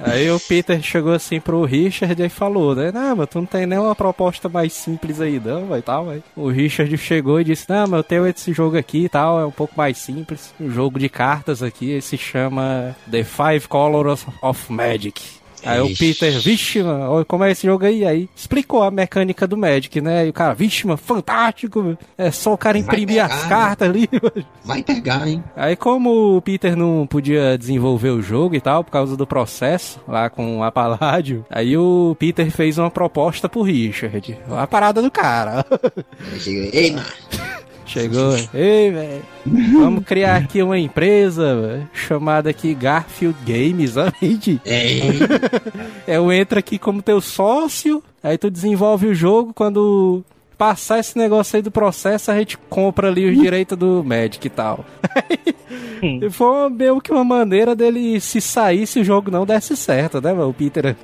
Speaker 2: Aí o Peter chegou assim pro Richard e falou, né? Não, mas tu não tem nenhuma proposta mais simples aí, não, vai tal, vai. O Richard chegou e disse, não, mas eu tenho esse jogo aqui e tal, é um pouco mais simples. Um jogo de cartas aqui, ele se chama The Five Colors of Magic. Aí o
Speaker 5: Ixi.
Speaker 2: Peter, vixe, mano, olha como é esse jogo aí? Aí explicou a mecânica do Magic, né? E o cara, vixe, mano, fantástico, mano. é só o cara imprimir as
Speaker 5: pegar,
Speaker 2: cartas ali, mano.
Speaker 5: Vai pegar, hein?
Speaker 2: Aí como o Peter não podia desenvolver o jogo e tal, por causa do processo lá com a Palladio, aí o Peter fez uma proposta pro Richard. A parada do cara.
Speaker 5: Ei, macho.
Speaker 2: Chegou, ei, velho, vamos criar aqui uma empresa véi, chamada aqui Garfield Games, gente.
Speaker 5: Ei,
Speaker 2: Eu entro aqui como teu sócio, aí tu desenvolve o jogo, quando passar esse negócio aí do processo, a gente compra ali os direitos do Magic e tal. E foi uma- meio que uma maneira dele se sair se o jogo não desse certo, né, mano? O Peter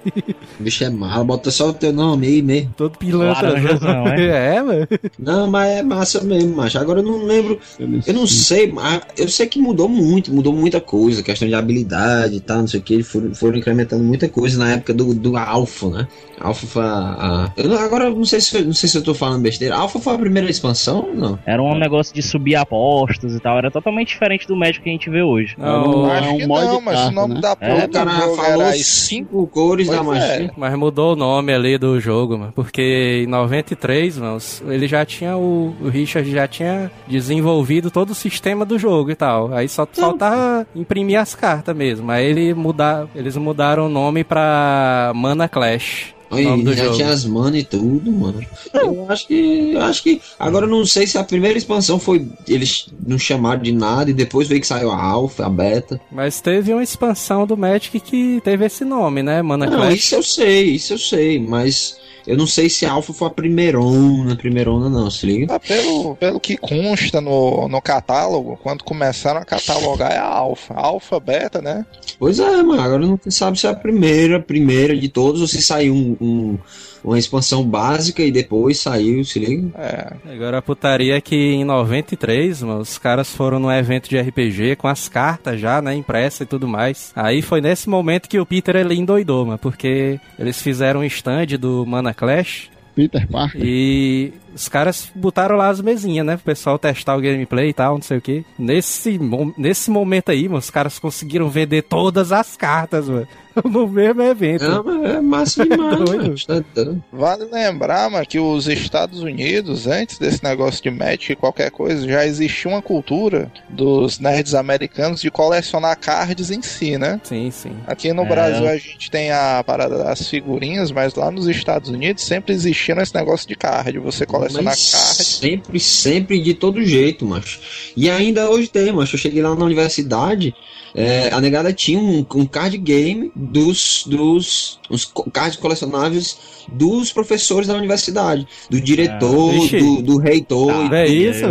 Speaker 5: o bicho é malo, bota só o teu nome aí mesmo.
Speaker 2: todo pilantra.
Speaker 4: Laranjazão, é?
Speaker 2: é, mano.
Speaker 5: Não, mas é massa mesmo, macho. Agora eu não lembro, eu não sei, mas eu sei que mudou muito, mudou muita coisa, questão de habilidade e tal, não sei o que, eles foram, foram incrementando muita coisa na época do, do Alpha, né? Alpha foi a. a- eu não- agora eu não sei, se, não sei se eu tô falando besteira. Alpha foi a primeira expansão não?
Speaker 4: Era um negócio de subir apostas e tal. Era totalmente diferente do Magic que a gente vê hoje.
Speaker 2: Não,
Speaker 3: É
Speaker 6: Acho
Speaker 3: um
Speaker 6: que não, mas o
Speaker 3: carta,
Speaker 6: nome
Speaker 3: né?
Speaker 6: da
Speaker 4: É,
Speaker 6: porra
Speaker 5: o
Speaker 6: do
Speaker 5: cara falou
Speaker 6: era as
Speaker 5: cinco cores da
Speaker 6: Pois é.
Speaker 5: magia.
Speaker 2: Mas mudou o nome ali do jogo, mano. Porque em 93, mano, ele já tinha o, o Richard já tinha desenvolvido todo o sistema do jogo e tal. Aí só faltava imprimir as cartas mesmo. Aí ele muda, eles mudaram o nome pra Mana Clash.
Speaker 5: Aí, já
Speaker 2: jogo.
Speaker 5: tinha as mana e tudo, mano. Eu acho que. Eu acho que. Agora eu não sei se a primeira expansão foi. Eles não chamaram de nada e depois veio que saiu a Alpha, a Beta.
Speaker 2: Mas teve uma expansão do Magic que teve esse nome, né? Mana
Speaker 5: Não,
Speaker 2: Clash.
Speaker 5: isso eu sei, isso eu sei, mas eu não sei se a Alpha foi a primeirona, primeirona não, se liga?
Speaker 6: Ah, pelo, pelo que consta no, no catálogo, quando começaram a catalogar é a alfa. Alfa, beta, né?
Speaker 5: Pois é, mano, agora não sabe se é a primeira, primeira de todos ou se saiu um, um- uma expansão básica e depois saiu, se liga?
Speaker 6: É.
Speaker 2: Agora a putaria é que em 93, mano, os caras foram num evento de RPG com as cartas já, né, impressa e tudo mais. Aí foi nesse momento que o Peter ele endoidou, mano, porque eles fizeram um stand do Mana Clash
Speaker 3: Peter Parker.
Speaker 2: e os caras botaram lá as mesinhas, né, pro pessoal testar o gameplay e tal, não sei o que. Nesse, nesse momento aí, mano, os caras conseguiram vender todas as cartas, mano, no mesmo evento.
Speaker 5: Não, mas é massa demais. Tá doido.
Speaker 6: Vale lembrar, mano, que os Estados Unidos, antes desse negócio de Magic e qualquer coisa, já existia uma cultura dos nerds americanos de colecionar cards em si, né?
Speaker 2: Sim, sim.
Speaker 6: Aqui no
Speaker 4: É.
Speaker 6: Brasil a gente tem a parada das figurinhas, mas lá nos Estados Unidos sempre existia esse negócio de card, você colecionar
Speaker 5: Mas
Speaker 6: cards.
Speaker 5: sempre, sempre de todo jeito, macho. E ainda hoje tem, macho. Eu cheguei lá na universidade, é, a negada tinha um, um card game dos, dos os co- cards colecionáveis dos professores da universidade, do diretor,
Speaker 2: Vixe.
Speaker 5: do, do reitor. E
Speaker 2: é isso?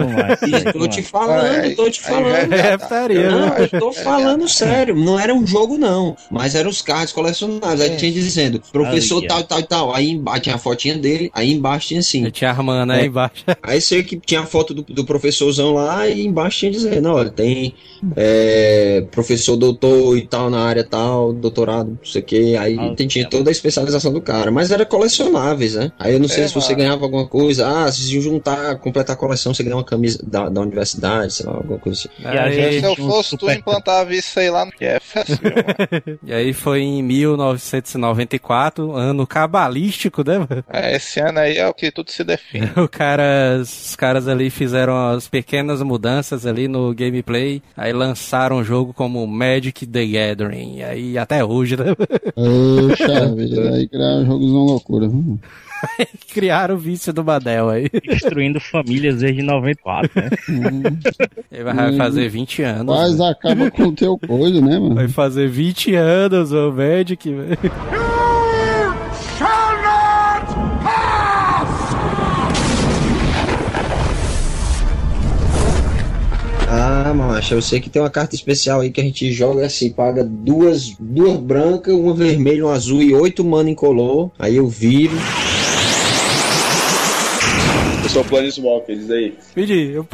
Speaker 5: Tô te falando, tô te falando.
Speaker 2: É putaria,
Speaker 5: Não,
Speaker 2: né?
Speaker 5: eu tô falando sério, não era um jogo não, mas eram os cards colecionáveis. Aí
Speaker 6: Sim.
Speaker 5: tinha dizendo, professor tal, tal e tal. Aí embaixo tinha a fotinha dele, aí embaixo tinha assim.
Speaker 2: Eu tinha armando aí
Speaker 5: É.
Speaker 2: embaixo.
Speaker 5: Aí sei que tinha a foto do, do professorzão lá e embaixo tinha dizendo, olha, tem é, professor doutor e tal na área tal, doutorado não sei o que. Aí
Speaker 4: Ah,
Speaker 5: tem- tinha
Speaker 4: é.
Speaker 5: toda a especialização do cara. Mas era colecionáveis, né? Aí eu não sei
Speaker 6: É,
Speaker 5: se você
Speaker 6: mano.
Speaker 5: ganhava alguma coisa. Ah, se juntar, completar a coleção, você ganha uma camisa da, da universidade, sei lá, alguma coisa assim.
Speaker 4: E
Speaker 2: Aí-
Speaker 4: gente-
Speaker 6: Se eu
Speaker 4: um
Speaker 6: fosse tu, implantava isso aí lá no assim, mano.
Speaker 2: E aí foi em 1994, ano cabalístico, né, mano?
Speaker 6: É, esse ano aí é o que tudo se define.
Speaker 2: O cara, os caras ali fizeram as pequenas mudanças ali no gameplay, aí lançaram o jogo como Magic the Gathering, e aí até hoje, né?
Speaker 3: Poxa vida, aí criar jogos uma loucura. viu?
Speaker 2: Criaram o vício do Badel aí.
Speaker 4: Destruindo famílias desde 94, né?
Speaker 2: Ele vai fazer 20 anos.
Speaker 3: Quase
Speaker 2: né?
Speaker 3: acaba com o teu coisa, né, mano?
Speaker 2: Vai fazer 20 anos o Magic, velho.
Speaker 5: Ah, macho, eu sei que tem uma carta especial aí que a gente joga assim, paga duas, duas brancas, uma vermelha, uma azul e oito mana incolor. Aí eu viro.
Speaker 7: Eu sou Planeswalker, diz aí.
Speaker 2: Pedi, eu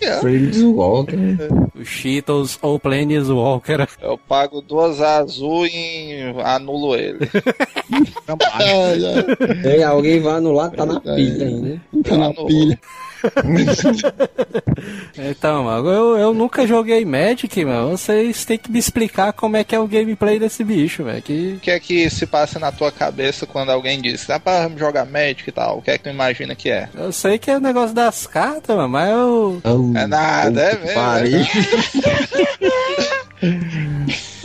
Speaker 6: é.
Speaker 5: Planeswalker.
Speaker 2: O Cheetos ou Planeswalker.
Speaker 6: Eu pago duas azul e anulo ele.
Speaker 3: É, é,
Speaker 5: Tem alguém vai anular, tá na pilha ainda.
Speaker 3: tá na pilha.
Speaker 2: Então, mano, eu, eu nunca joguei Magic, mano. Vocês têm que me explicar como é que é o gameplay desse bicho, velho. Que
Speaker 6: O que é que se passa na tua cabeça quando alguém diz, dá pra jogar Magic e tal? O que é que tu imagina que é?
Speaker 2: eu sei que é o negócio das cartas, mano, mas eu.
Speaker 5: Então,
Speaker 6: É nada, é mesmo,
Speaker 5: pariu.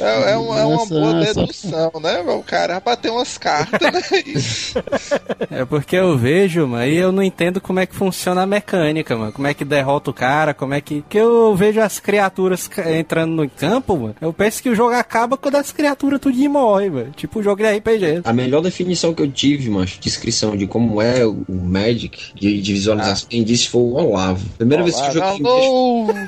Speaker 6: É, é uma, é uma
Speaker 3: Essa-
Speaker 6: boa
Speaker 3: essa-
Speaker 6: dedução, né? O cara vai ter umas cartas, né?
Speaker 2: É porque eu vejo, mano, e eu não entendo como é que funciona a mecânica, mano. Como é que derrota o cara, como é que. Porque eu vejo as criaturas entrando no campo, mano. Eu penso que o jogo acaba quando as criaturas tudinho morrem, mano. Tipo o jogo de RPG.
Speaker 5: A melhor definição que eu tive, macho, descrição de como é o Magic, de, de visualização, quem disse foi o Olavo. Primeira vez que eu joguei.
Speaker 6: Alô!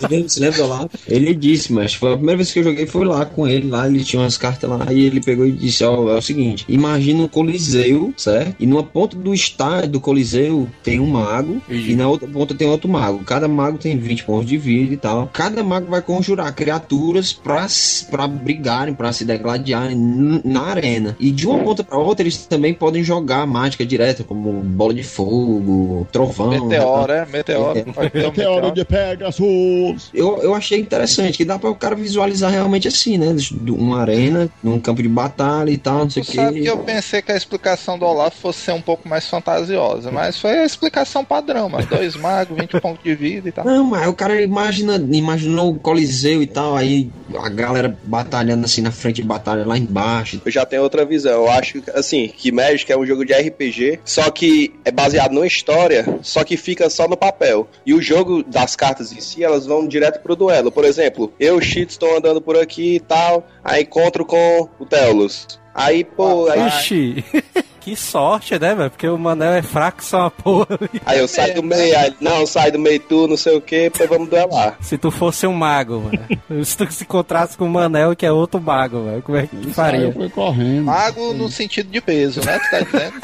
Speaker 5: Você lembra- Você lembra do Olavo? Ele disse, mas foi a primeira vez que eu joguei foi lá com ele, lá ele tinha umas cartas lá, e ele pegou e disse, ó, é o seguinte, imagina um coliseu, certo? E numa ponta do estádio do coliseu tem um mago, e na outra ponta tem outro mago. Cada mago tem 20 pontos de vida e tal. Cada mago vai conjurar criaturas pra, pra brigarem, pra se degladiarem na arena. E de uma ponta pra outra eles também podem jogar mágica direta, como bola de fogo, trovão.
Speaker 6: Meteoro, é? Meteoro. Um
Speaker 3: Meteoro
Speaker 6: meteoro.
Speaker 3: de Pegasus.
Speaker 5: Eu, eu achei interessante, que dá para o cara visualizar realmente assim, né? De Uma arena, num campo de batalha e tal, não sei o que.
Speaker 6: sabe que eu pensei que a explicação do Olaf fosse ser um pouco mais fantasiosa, mas foi a explicação padrão, mano. Dois magos, 20 pontos de vida e tal.
Speaker 5: Não, mas o cara imagina, imaginou o Coliseu e tal, aí a galera batalhando assim na frente de batalha lá embaixo.
Speaker 7: Eu já tenho outra visão. Eu acho, assim, que Magic é um jogo de RPG, só que é baseado numa história, só que fica só no papel. E o jogo das cartas em si, elas vão direto pro duelo. Por exemplo, eu, o Cheats, estou andando por aqui e tal, aí encontro com o Telos. Aí, pô, aí,
Speaker 2: Ixi, que sorte, né, velho? Porque o Manel é fraco só uma porra.
Speaker 7: aí eu saio do meio, aí, não, sai do meio tu, não sei o que, depois vamos duelar.
Speaker 2: Se tu fosse um mago, mano. Se tu se encontrasse com o Manel, que é outro mago, velho. Como é que tu
Speaker 3: Aí
Speaker 2: faria?
Speaker 3: eu fui correndo.
Speaker 6: Mago no sentido de peso, né? Tu tá dizendo?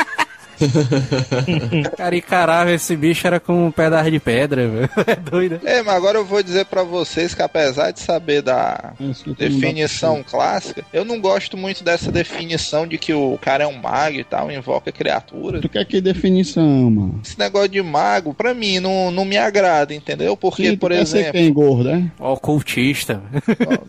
Speaker 2: Cara, e caralho, esse bicho era com um pedaço de pedra, velho. É doido.
Speaker 6: É, mas agora eu vou dizer pra vocês que apesar de saber da
Speaker 3: mundo
Speaker 6: definição clássica, eu não gosto muito dessa definição de que o cara é um mago e tal, invoca criaturas.
Speaker 3: Tu quer que definição, mano?
Speaker 6: Esse negócio de mago, pra mim, não, não me agrada, entendeu? Porque,
Speaker 3: Sim,
Speaker 6: por exemplo,
Speaker 3: quem, gordo, é?
Speaker 2: Ó, ocultista.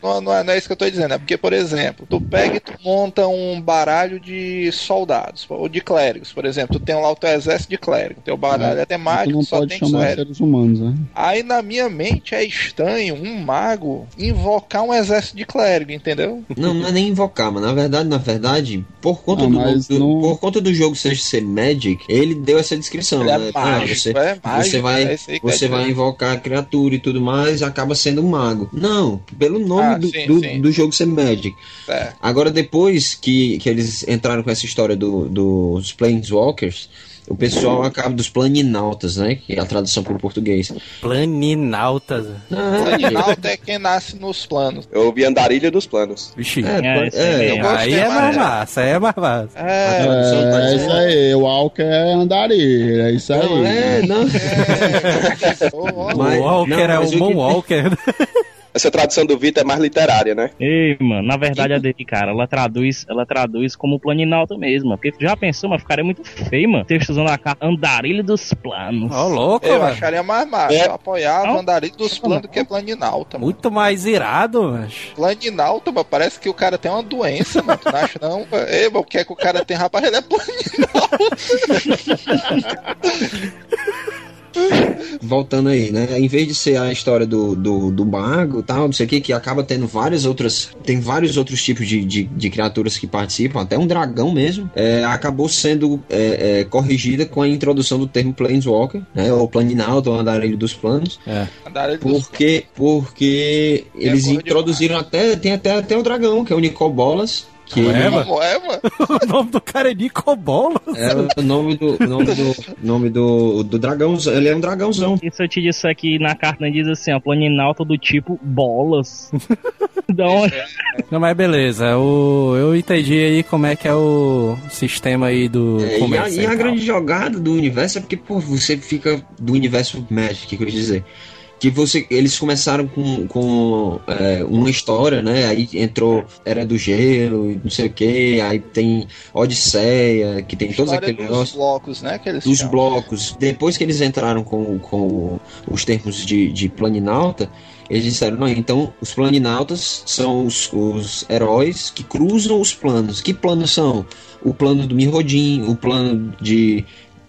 Speaker 6: não, não é, não é isso que eu tô dizendo, é porque, por exemplo, tu pega e tu monta um baralho de soldados, ou de clérigos, por exemplo, tu tem lá o teu exército de clérigos, teu baralho é,
Speaker 3: tu
Speaker 6: temático,
Speaker 3: não
Speaker 6: só
Speaker 3: pode
Speaker 6: tem
Speaker 3: chamar
Speaker 6: clérigo.
Speaker 3: seres humanos, né?
Speaker 6: Aí na minha mente é estranho um mago invocar um exército de clérigo, entendeu?
Speaker 5: Não, não é nem invocar, mas na verdade, na verdade, por conta,
Speaker 3: Não,
Speaker 5: do,
Speaker 3: mas
Speaker 5: do-
Speaker 3: não-
Speaker 5: por conta do jogo seja ser Magic, ele deu essa descrição,
Speaker 6: Ele é
Speaker 5: né? Ah,
Speaker 6: mágico,
Speaker 5: você,
Speaker 6: é mágico,
Speaker 5: você vai,
Speaker 6: é
Speaker 5: você vai invocar a criatura e tudo mais, acaba sendo um mago. Não, pelo nome
Speaker 6: Ah,
Speaker 5: do,
Speaker 6: sim,
Speaker 5: do,
Speaker 6: sim.
Speaker 5: do jogo ser Magic.
Speaker 6: É.
Speaker 5: Agora, depois que, que eles entraram com essa história do, dos Planeswalkers, o pessoal acaba dos planinautas, né? Que é a tradução para o português.
Speaker 2: Planinautas.
Speaker 5: Ah,
Speaker 6: Planinauta é quem nasce nos planos.
Speaker 7: Eu ouvi Andarilha dos Planos.
Speaker 2: Vixe.
Speaker 5: é,
Speaker 4: É, esse
Speaker 5: é,
Speaker 4: aí.
Speaker 6: eu gostei
Speaker 2: aí é mais
Speaker 6: mais.
Speaker 2: massa, aí é mais massa.
Speaker 6: É,
Speaker 5: tá
Speaker 3: É, é isso aí, o Walker é andarilho, é isso aí.
Speaker 5: Não, é, não.
Speaker 6: é,
Speaker 5: Mas-
Speaker 2: o Walker
Speaker 5: não,
Speaker 2: é o
Speaker 5: o que-
Speaker 2: Moonwalker.
Speaker 7: Essa tradução do Vitor é mais literária, né?
Speaker 4: Ei, mano, na verdade a dele, cara, ela traduz, ela traduz como planinalto mesmo. Porque já pensou, mas ficaria muito feio, mano. Texto usando a carta Andarilho dos Planos.
Speaker 2: Ó, louco,
Speaker 6: Eu
Speaker 2: velho.
Speaker 6: acharia mais massa.
Speaker 7: É.
Speaker 6: Eu apoiava andarilho dos planos do que Planinalta, mano.
Speaker 2: Muito mais irado, macho.
Speaker 6: Planinalta, mano, parece que o cara tem uma doença, mano. Tu não acha, não? Ei, mano, o que é que o cara tem? Rapaz, ele é Planinalta.
Speaker 5: Voltando aí, né? Em vez de ser a história do, do, do mago tal, não sei o que, que acaba tendo várias outras. Tem vários outros tipos de, de, de criaturas que participam, até um dragão mesmo. é, acabou sendo é, é, corrigida com a introdução do termo Planeswalker, né? Ou Planinalto, ou Andarilho dos Planos.
Speaker 6: Andarilho dos
Speaker 5: Porque, porque eles
Speaker 6: porra de
Speaker 5: introduziram até. Tem até, até o dragão, que é o Nicobolas. Que
Speaker 2: é?
Speaker 6: Como é,
Speaker 2: o nome do cara é Nicobola.
Speaker 5: é o nome do. o nome do. nome do, do dragãozão. Ele é um dragãozão.
Speaker 4: E se eu te disser aqui na carta diz assim, ó, planinalto do tipo bolas. da onde?
Speaker 2: Não, mas beleza. O, eu entendi aí como é que é o sistema aí do
Speaker 5: É, e, a, e a
Speaker 2: tal.
Speaker 5: grande jogada do universo é porque, pô, você fica do universo Magic, que eu quis dizer. Que você, eles começaram com, com é, uma história, né? Aí entrou Era do Gelo e não sei o que. Aí tem Odisseia, que tem todos aqueles negócios.
Speaker 6: blocos, né? Que eles
Speaker 5: Dos
Speaker 6: chamam.
Speaker 5: blocos. Depois que eles entraram com, com os termos de, de Planinauta, eles disseram, não, então os Planinautas são os, os heróis que cruzam os planos. Que planos são? O plano do Mirrodin, o plano de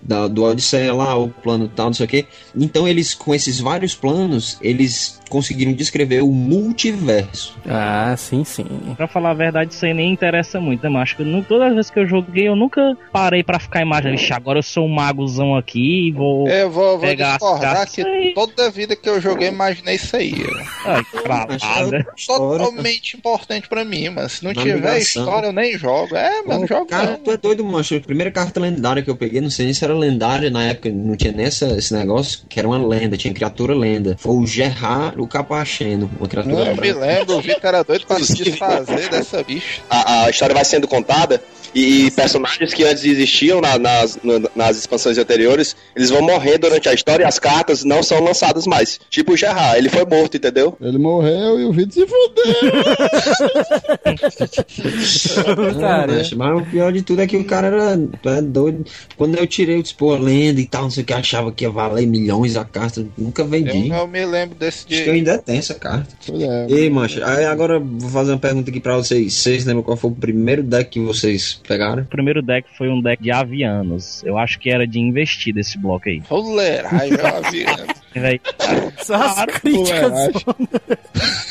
Speaker 5: da, do Odisseia lá, o plano tal, não sei o quê. Então eles, com esses vários planos, eles conseguiram descrever o multiverso.
Speaker 2: Ah, sim, sim.
Speaker 4: Pra falar a verdade, isso aí nem interessa muito, né, macho? Todas todas as vezes que eu joguei, eu nunca parei pra ficar imaginando, "Ixi, agora eu sou um magozão aqui e vou.
Speaker 6: Eu vou, vou
Speaker 4: Pegar as
Speaker 6: discordar
Speaker 4: cartas
Speaker 6: que
Speaker 4: aí.
Speaker 6: toda a vida que eu joguei, imaginei isso aí.
Speaker 4: Ai.
Speaker 5: História,
Speaker 6: Totalmente importante pra mim, mas se não
Speaker 5: Na
Speaker 6: tiver
Speaker 5: ligação.
Speaker 6: história, eu nem jogo. É, mano, jogo
Speaker 5: cara,
Speaker 6: não.
Speaker 5: tu é doido, mancho. A primeira carta lendária que eu peguei, não sei nem se era lendária na época, não tinha nem essa- esse negócio, que era uma lenda, tinha criatura lenda. Foi o Gerard o Capacheno, uma criatura
Speaker 6: Não, eu me lembro, o Vitor era doido pra se desfazer dessa bicha.
Speaker 7: A, a história vai sendo contada e, personagens que antes existiam na- nas, na- nas expansões anteriores, eles vão morrer durante a história e as cartas não são lançadas mais. Tipo o Gerard, ele foi morto, entendeu?
Speaker 3: Ele morreu e o Vitor se fudeu.
Speaker 2: Cara,
Speaker 5: mas o pior de tudo é que o cara era tu é doido. Quando eu tirei o pô, lenda e tal, não sei o que, achava que ia valer milhões a carta. Nunca vendi.
Speaker 6: eu me lembro desse
Speaker 5: Acho que eu
Speaker 6: dia.
Speaker 5: ainda tenho essa carta.
Speaker 3: É.
Speaker 5: Ei, mancha, aí agora vou fazer uma pergunta aqui pra vocês. Vocês lembram qual foi o primeiro deck que vocês pegaram?
Speaker 4: O primeiro deck foi um deck de avianos. Eu acho que era de investir desse bloco aí.
Speaker 6: Roleiragem?
Speaker 4: E, véi,
Speaker 2: só as críticas.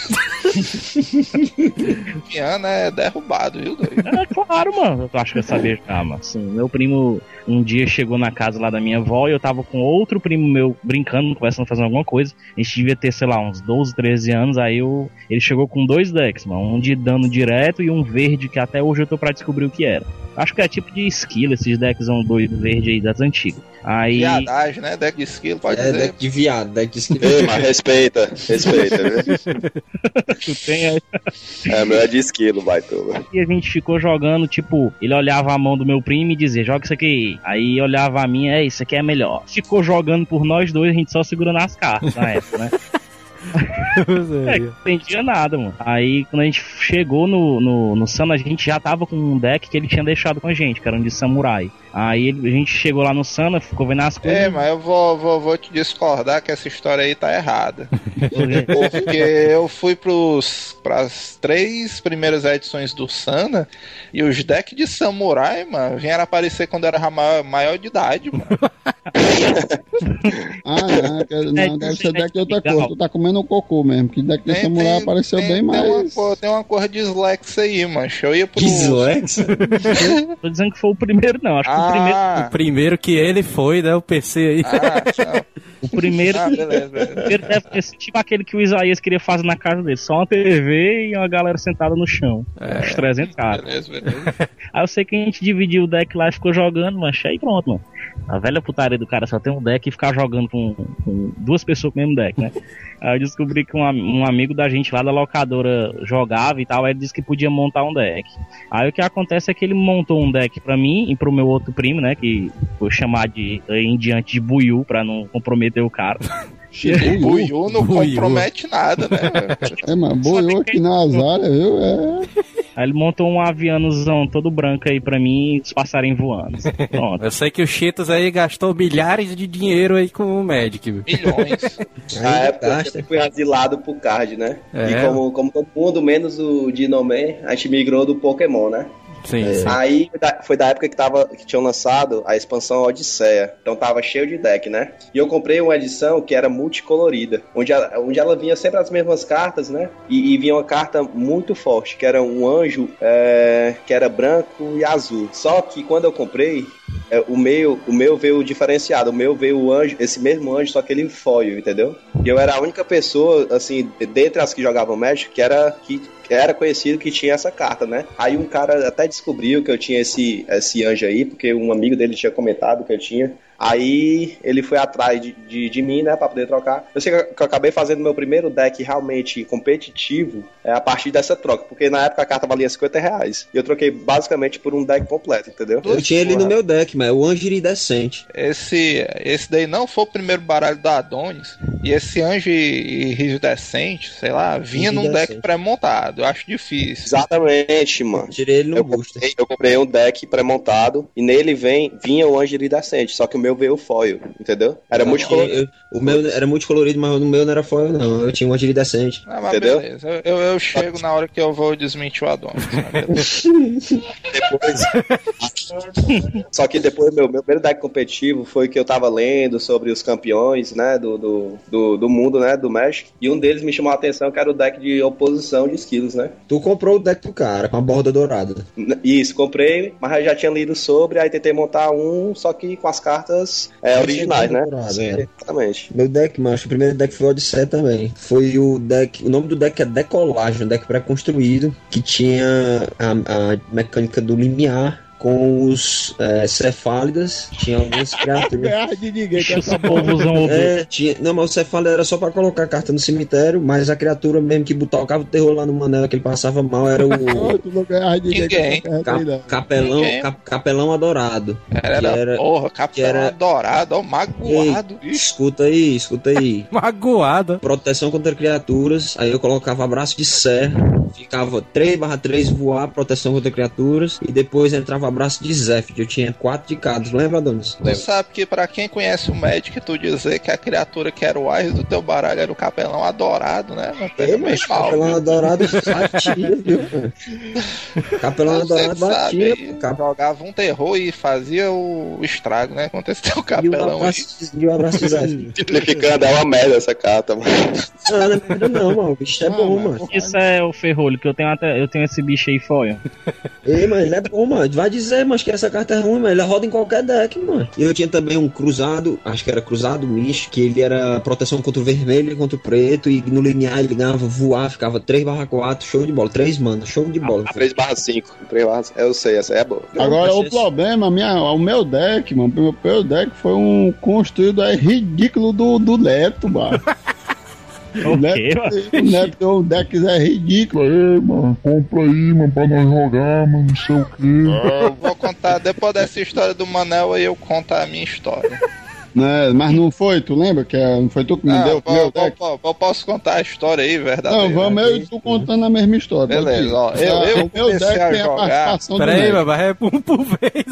Speaker 6: Piano é derrubado, viu, doido?
Speaker 4: É claro, mano. Eu acho que eu sabia jogar, mano. Assim, meu primo um dia chegou na casa lá da minha avó e eu tava com outro primo meu brincando, conversando, fazendo alguma coisa. A gente devia ter, sei lá, uns 12, 13 anos. Aí eu, ele chegou com dois decks, mano. Um de dano direto e um verde que até hoje eu tô pra descobrir o que era. Acho que é tipo de skill, esses decks são dois verde aí das antigas. Aí.
Speaker 6: Viadagem, né? Deck de skill, pode
Speaker 5: É
Speaker 6: dizer.
Speaker 5: deck de viado, deck de esquilo.
Speaker 7: Ei, mas respeita, respeita?
Speaker 4: Tu tem aí.
Speaker 7: É, meu é de esquilo, baitola.
Speaker 4: E a gente ficou jogando, tipo, ele olhava a mão do meu primo e dizia, joga isso aqui. Aí olhava a minha, é, isso aqui é melhor. Ficou jogando por nós dois, a gente só segurando as cartas na época, né? É, não entendia nada, mano. Aí quando a gente chegou no, no, no Sana, a gente já tava com um deck que ele tinha deixado com a gente, que era um de samurai. Aí a gente chegou lá no Sana, ficou vendo as coisas.
Speaker 6: É, mas eu vou, vou, vou te discordar que essa história aí tá errada. Porque eu fui pros, pras três primeiras edições do Sana e os decks de samurai, mano, vieram aparecer quando eu era maior, maior de idade, mano.
Speaker 3: Ah, não, quer- não, deve ser deck de outra cor. Tu tá comendo um cocô mesmo, que deck de
Speaker 6: Tem-
Speaker 3: samurai
Speaker 6: tem-
Speaker 3: apareceu
Speaker 6: tem-
Speaker 3: bem
Speaker 6: tem Uma,
Speaker 3: mais.
Speaker 6: cor- tem uma cor aí, mancho. Eu ia pro.
Speaker 5: Dislexia?
Speaker 4: Tô dizendo que foi o primeiro, não. Acho que o primeiro.
Speaker 6: Ah,
Speaker 2: Primeiro que ele foi, né? O PC aí.
Speaker 6: ah,
Speaker 4: O primeiro.
Speaker 6: ah, beleza, beleza.
Speaker 4: primeiro deve ter sido tipo aquele que o Isaías queria fazer na casa dele. Só uma TV e uma galera sentada no chão. Uns 300 caras.
Speaker 6: Beleza, beleza.
Speaker 4: Aí eu sei que a gente dividiu o deck lá e ficou jogando, mas aí pronto, mano. A velha putaria do cara só tem um deck e ficar jogando com, com duas pessoas com o mesmo deck, né? Aí eu descobri que um, um amigo da gente lá da locadora jogava e tal, aí ele disse que podia montar um deck. Aí o que acontece é que ele montou um deck pra mim e pro meu outro primo, né? Que vou chamar de aí em diante de Buiu pra não comprometer o cara.
Speaker 3: Buiu.
Speaker 6: Buiu não
Speaker 2: Buiu.
Speaker 6: compromete nada, né?
Speaker 3: É, mas boiou aqui nas áreas, viu? É.
Speaker 4: Aí ele montou um avianozão todo branco aí pra mim e os passarinhos voando. Pronto.
Speaker 2: Eu sei que o Cheetos aí gastou milhares de dinheiro aí com o Magic. viu?
Speaker 6: Milhões.
Speaker 7: Na
Speaker 5: Aí
Speaker 7: época
Speaker 5: gasta.
Speaker 7: eu fui asilado pro card, né?
Speaker 2: É.
Speaker 7: E como, como todo mundo, menos o Dinoman, a gente migrou do Pokémon, né?
Speaker 2: Sim, sim.
Speaker 7: Aí foi da época que, tava, que tinham lançado a expansão Odisseia. Então tava cheio de deck, né? E eu comprei uma edição que era multicolorida. Onde ela, onde ela vinha sempre as mesmas cartas, né? E, e vinha uma carta muito forte, que era um anjo é, que era branco e azul. Só que quando eu comprei, é, o meu, o meu veio diferenciado. O meu veio o anjo, esse mesmo anjo, só que ele foil, entendeu? E eu era a única pessoa, assim, dentre as que jogavam Magic, que era que era conhecido que tinha essa carta, né? Aí um cara até descobriu que eu tinha esse, esse anjo aí, porque um amigo dele tinha comentado que eu tinha. Aí ele foi atrás de, de, de mim, né, pra poder trocar. Eu sei que eu, que eu acabei fazendo meu primeiro deck realmente competitivo é, a partir dessa troca, porque na época a carta valia 50 reais. E eu troquei basicamente por um deck completo, entendeu?
Speaker 5: Eu tinha ele no meu deck, mas o anjo iridescente.
Speaker 6: Esse, esse daí não foi o primeiro baralho da Adonis. E esse anjo iridescente, sei lá, vinha num
Speaker 5: Iridescente.
Speaker 6: deck pré-montado. Eu acho difícil.
Speaker 7: Exatamente, mano.
Speaker 5: Tirei ele no
Speaker 7: Eu
Speaker 5: booster.
Speaker 7: comprei, eu comprei um deck pré-montado e nele vem, vinha o anjo iridescente, só que o meu veio foil, entendeu? Era multicolorido.
Speaker 5: Eu- O meu era multicolorido, mas o meu não era foil, não. Eu tinha um anjo iridescente.
Speaker 6: Ah, mas
Speaker 7: Entendeu?
Speaker 6: beleza. Eu, eu, chego na hora que eu vou desmentir o mas beleza.
Speaker 7: Depois. Só que depois, meu, meu primeiro deck competitivo foi que eu tava lendo sobre os campeões, né, do, do, do, do mundo, né, do Magic. E um deles me chamou a atenção que era o deck de oposição de skills, né?
Speaker 5: Tu comprou o deck do cara, com a borda dourada.
Speaker 7: Isso, comprei, mas eu já tinha lido sobre, aí tentei montar um, só que com as cartas é, originais, né?
Speaker 5: dourado, é.
Speaker 7: Exatamente.
Speaker 5: Meu deck, macho, o primeiro deck foi o Odisseia também. Foi o deck. O nome do deck é Decolagem, um deck pré-construído que tinha a, a mecânica do limiar com os é, cefálidas, tinha algumas criaturas.
Speaker 3: De ninguém com
Speaker 4: Deixa
Speaker 3: essa
Speaker 4: povozão.
Speaker 5: É, tinha, não, mas o cefálido era só pra colocar a carta no cemitério, mas a criatura mesmo que tocava o terror lá no manela que ele passava mal era o
Speaker 3: ninguém com
Speaker 6: Ninguém.
Speaker 3: essa carta aí,
Speaker 5: ca-
Speaker 3: não.
Speaker 5: capelão,
Speaker 6: Ninguém.
Speaker 5: cap- capelão adorado.
Speaker 6: Era,
Speaker 5: Que era-
Speaker 6: porra, capitão
Speaker 5: que era-
Speaker 6: adorado, ó, magoado.
Speaker 5: Ei, escuta aí, escuta aí.
Speaker 2: Magoada.
Speaker 5: Proteção contra criaturas, aí eu colocava abraço de serra, ficava 3 barra 3 voar, proteção contra criaturas, e depois entrava abraço de Zephyr, eu tinha 4 de cada, lembra, Adonis?
Speaker 6: Tu sabe que pra quem conhece o Magic, tu dizer que a criatura que era o Ais do teu baralho era o capelão adorado, né?
Speaker 5: É, mas
Speaker 6: mal,
Speaker 5: capelão adorado batia, viu? Capelão adorado batia, cap...
Speaker 6: jogava um terror e fazia o estrago, né? Contra esse teu
Speaker 5: e o
Speaker 6: capelão aí.
Speaker 5: abraço, e o abraço de Zephyr.
Speaker 7: Simplificando, é uma merda essa carta, mano.
Speaker 5: Não, não é merda não, mano, o bicho é
Speaker 6: Não,
Speaker 5: bom, mano.
Speaker 4: Isso é o ferrolho, que eu tenho até. Eu tenho esse bicho aí foil.
Speaker 5: Ei, mano, ele é bom, mano. Vai dizer, mas que essa carta é ruim, mano. Ele roda em qualquer deck, mano. E eu tinha também um cruzado, acho que era cruzado misto, que ele era proteção contra o vermelho e contra o preto. E no linear ele ganhava voar, ficava 3 barra 4, show de bola. 3 mana, show de bola.
Speaker 7: 3 barra 5. 3 barra Eu sei, essa é boa.
Speaker 3: Agora, o
Speaker 5: mas
Speaker 3: problema, minha, o meu deck, mano, o meu deck foi um construído aí ridículo do, do Neto, mano.
Speaker 4: O mano?
Speaker 3: O Neto tem um deck é ridículo. Ei, mano, compra aí, mano, pra nós jogar, mano, não sei o quê.
Speaker 6: Eu vou contar, depois dessa história do Manel, aí eu conto a minha história.
Speaker 3: Né, mas não foi, tu lembra? Que é- não foi tu que me
Speaker 6: Ah,
Speaker 3: deu o meu deck?
Speaker 6: eu posso contar a história aí, verdade?
Speaker 3: Não, vamos eu e tu contando a mesma história.
Speaker 6: Beleza, ó, eu-
Speaker 3: Ah,
Speaker 6: eu
Speaker 3: o meu deck
Speaker 6: a
Speaker 3: tem a
Speaker 6: jogar.
Speaker 3: participação do
Speaker 2: Pera aí,
Speaker 3: Neto.
Speaker 2: mas vai um por vez.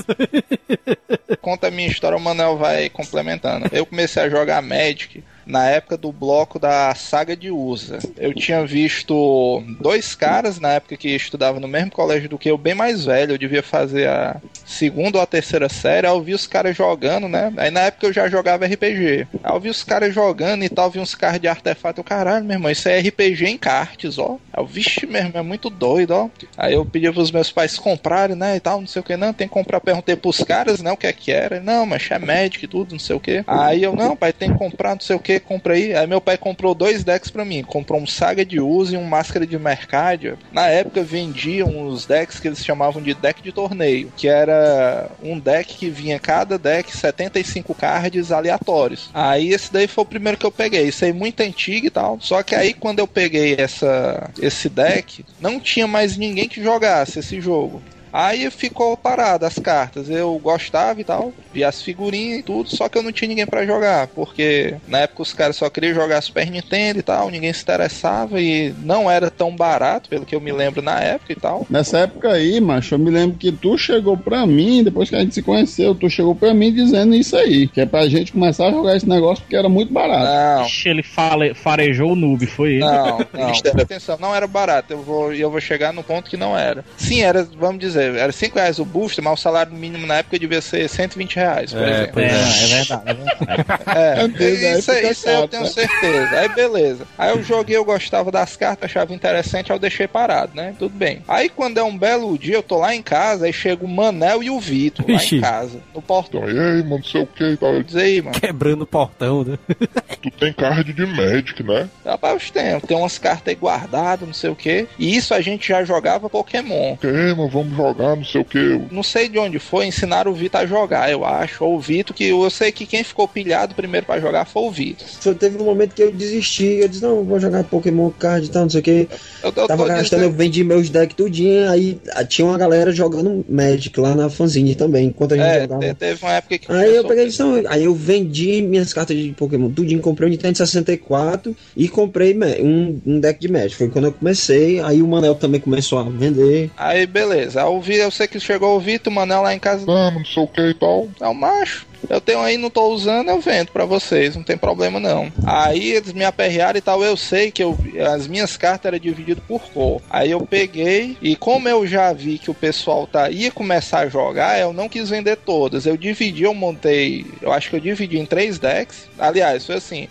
Speaker 6: Conta a minha história, o Manel vai complementando. Eu comecei a jogar Magic na época do bloco da saga de USA. Eu tinha visto dois caras na época que estudava no mesmo colégio do que eu, bem mais velho. Eu devia fazer a segunda ou a terceira série. Aí eu vi os caras jogando, né? Aí na época eu já jogava RPG. Aí eu vi os caras jogando e tal, vi uns cards de artefato. Eu, caralho, meu irmão, isso é RPG em cartas, ó. Aí eu, vixe, meu irmão, é muito doido, ó. Aí eu pedi pros meus pais comprarem, né, e tal, não sei o que, não, tem que comprar, perguntei pros caras, né, o que é que era, não, mas é Magic e tudo, não sei o que. Aí eu, não, pai, tem que comprar, não sei o que, compra aí. Aí meu pai comprou dois decks pra mim, comprou um Saga de Uso e um Máscara de Mercádia. Na época vendiam uns decks que eles chamavam de deck de torneio, que era um deck que vinha cada deck 75 cards aleatórios. Aí esse daí foi o primeiro que eu peguei, isso aí muito antigo e tal. Só que aí quando eu peguei essa esse deck, não tinha mais ninguém que jogasse esse jogo. Aí ficou parado as cartas. Eu gostava e tal, via as figurinhas e tudo, só que eu não tinha ninguém pra jogar, porque na época os caras só queriam jogar Super Nintendo e tal, ninguém se interessava e não era tão barato, pelo que eu me lembro na época e tal.
Speaker 3: Nessa época aí, macho, eu me lembro que tu chegou pra mim, depois que a gente se conheceu, tu chegou pra mim dizendo isso aí, que é pra gente começar a jogar esse negócio porque era muito barato.
Speaker 6: Não,
Speaker 4: Ixi, ele fale, farejou o noob, foi ele.
Speaker 6: Não, não. Atenção, não era barato. Eu vou, eu vou chegar no ponto que não era. Sim, era, vamos dizer, era 5 reais o booster, mas o salário mínimo na época devia ser 120 reais, por
Speaker 2: É,
Speaker 6: exemplo.
Speaker 4: É,
Speaker 2: é.
Speaker 4: é verdade, é verdade.
Speaker 6: É,
Speaker 3: É
Speaker 6: isso, isso aí eu tenho certeza. Aí beleza. Aí eu joguei, eu gostava das cartas, achava interessante, aí eu deixei parado, né? Tudo bem. Aí quando é um belo dia, eu tô lá em casa, aí chega o Manel e o Vitor lá
Speaker 2: Ixi.
Speaker 6: em casa, no portão.
Speaker 8: E aí, mano, não sei o que e tal.
Speaker 6: Diz aí, mano.
Speaker 2: Quebrando o portão, né?
Speaker 8: Tu tem card de Magic, né?
Speaker 6: Rapaz, tem, tem umas cartas aí guardadas, não sei o que. E isso a gente já jogava Pokémon.
Speaker 8: Ok, mas vamos jogar, não sei o que.
Speaker 6: Não sei de onde foi, ensinaram o Vitor a jogar, eu acho. Ou o Vitor, que eu sei que quem ficou pilhado primeiro pra jogar foi o Vitor.
Speaker 5: Só teve um momento que eu desisti, eu disse, não, vou jogar Pokémon Card e tal, não sei o que.
Speaker 6: Eu, eu
Speaker 5: Tava gastando, eu
Speaker 6: dizendo-
Speaker 5: vendi meus decks tudinho, aí ah, tinha uma galera jogando Magic lá na fanzine também, enquanto a gente
Speaker 6: É,
Speaker 5: jogava.
Speaker 6: te- teve uma época que.
Speaker 5: Aí eu peguei não, aí eu vendi minhas cartas de Pokémon tudinho, comprei um Nintendo 64 e comprei um, um deck de Magic. Foi quando eu comecei, aí o Manel também começou a vender.
Speaker 6: Aí beleza, eu, sei que chegou o Vitor, o Manel lá em casa.
Speaker 8: Vamos, não sei o que e tal.
Speaker 6: É o macho. Eu tenho aí, não tô usando, eu vendo pra vocês, não tem problema não. Aí eles me aperrearam e tal, eu sei que eu, as minhas cartas eram divididas por cor. Aí eu peguei e como eu já vi que o pessoal tá ia começar a jogar, eu não quis vender todas. Eu dividi, eu montei, eu acho que eu dividi em três decks. Aliás, foi assim,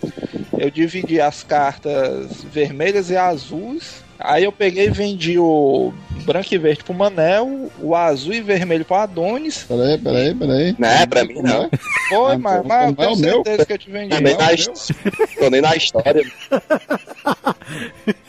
Speaker 6: eu dividi as cartas vermelhas e azuis. Aí eu peguei e vendi o branco e verde pro Manel, o azul e vermelho pro Adonis.
Speaker 3: Peraí, peraí, peraí.
Speaker 7: Não é pra mim, não.
Speaker 3: é?
Speaker 6: Foi,
Speaker 3: Ah,
Speaker 6: mas, mas eu
Speaker 3: é
Speaker 6: tenho
Speaker 3: o meu?
Speaker 6: certeza que eu te vendi.
Speaker 7: Também na
Speaker 3: meu?
Speaker 7: his- Tô nem na história.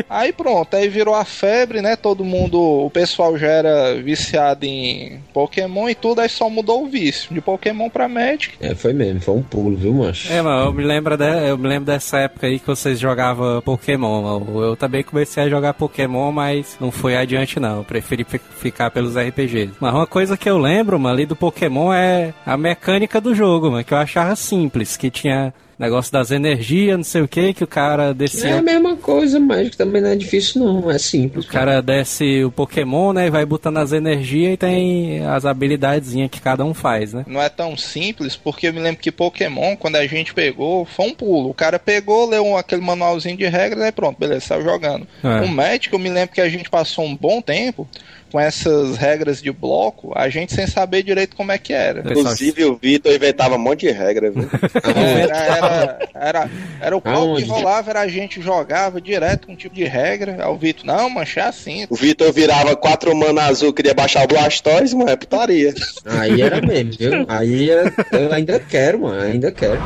Speaker 6: Aí pronto, aí virou a febre, né? Todo mundo, o pessoal já era viciado em Pokémon e tudo, aí só mudou o vício. De Pokémon pra Magic.
Speaker 5: É, foi mesmo, foi um pulo, viu, macho?
Speaker 2: É, mano, eu me lembro, de, eu me lembro dessa época aí que vocês jogavam Pokémon, mano. Eu também comecei a jogar Pokémon, mas não foi adiante não. Eu preferi fi- ficar pelos RPGs. Mas uma coisa que eu lembro, mano, ali do Pokémon é a mecânica do jogo, mano, que eu achava simples, que tinha negócio das energias, não sei o que, que o cara
Speaker 5: É a mesma coisa, Magic também não é difícil não, é simples.
Speaker 2: O cara desce o Pokémon, né? E vai botando as energias e tem as habilidadezinhas que cada um faz, né?
Speaker 6: Não é tão simples, porque eu me lembro que Pokémon, quando a gente pegou, foi um pulo. O cara pegou, leu aquele manualzinho de regras, aí pronto, beleza, saiu jogando.
Speaker 2: É.
Speaker 6: O Magic, eu me lembro que a gente passou um bom tempo com essas regras de bloco, a gente sem saber direito como é que era.
Speaker 7: Inclusive, o Vitor inventava um monte de regra, viu?
Speaker 6: Era, era, era, era o pau que rolava, era a gente jogava direto com um tipo de regra. Aí o Vitor, não, mancha é assim.
Speaker 7: O Vitor virava quatro mana azul, queria baixar o Blastoise, mano, é putaria.
Speaker 5: Aí era mesmo, viu? Aí era- eu ainda quero, mano, ainda quero.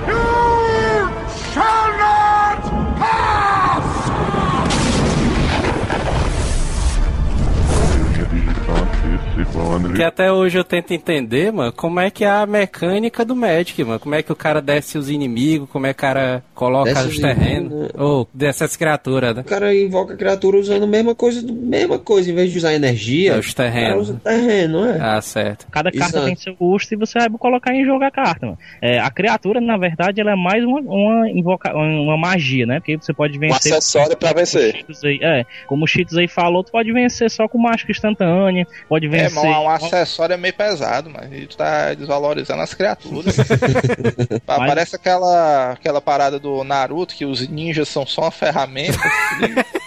Speaker 2: Que até hoje eu tento entender, mano, como é que é a mecânica do Magic, mano. Como é que o cara desce os inimigos, como é que o cara coloca
Speaker 5: Desce
Speaker 2: os
Speaker 5: os
Speaker 2: terrenos.
Speaker 5: inimigos,
Speaker 2: Ou desce as criaturas, né?
Speaker 5: O cara invoca a criatura usando a mesma coisa, mesma coisa, em vez de usar energia,
Speaker 2: É, os terrenos.
Speaker 5: o cara usa terreno, é?
Speaker 2: Ah, certo.
Speaker 4: Cada carta
Speaker 5: Exato.
Speaker 4: tem seu custo e você vai colocar em jogo a carta. mano. É, a criatura, na verdade, ela é mais uma, uma, invoca, uma magia, né? Porque você pode
Speaker 7: Um
Speaker 4: vencer.
Speaker 7: acessório pra vencer.
Speaker 4: Aí, é, como o Cheetos aí falou, tu pode vencer só com mágica instantânea, pode
Speaker 6: É,
Speaker 4: vencer.
Speaker 6: mas um, acessório é meio pesado, mas tu tá desvalorizando as criaturas.
Speaker 4: Mas-
Speaker 6: Parece aquela, aquela parada do Naruto que os ninjas são só uma ferramenta.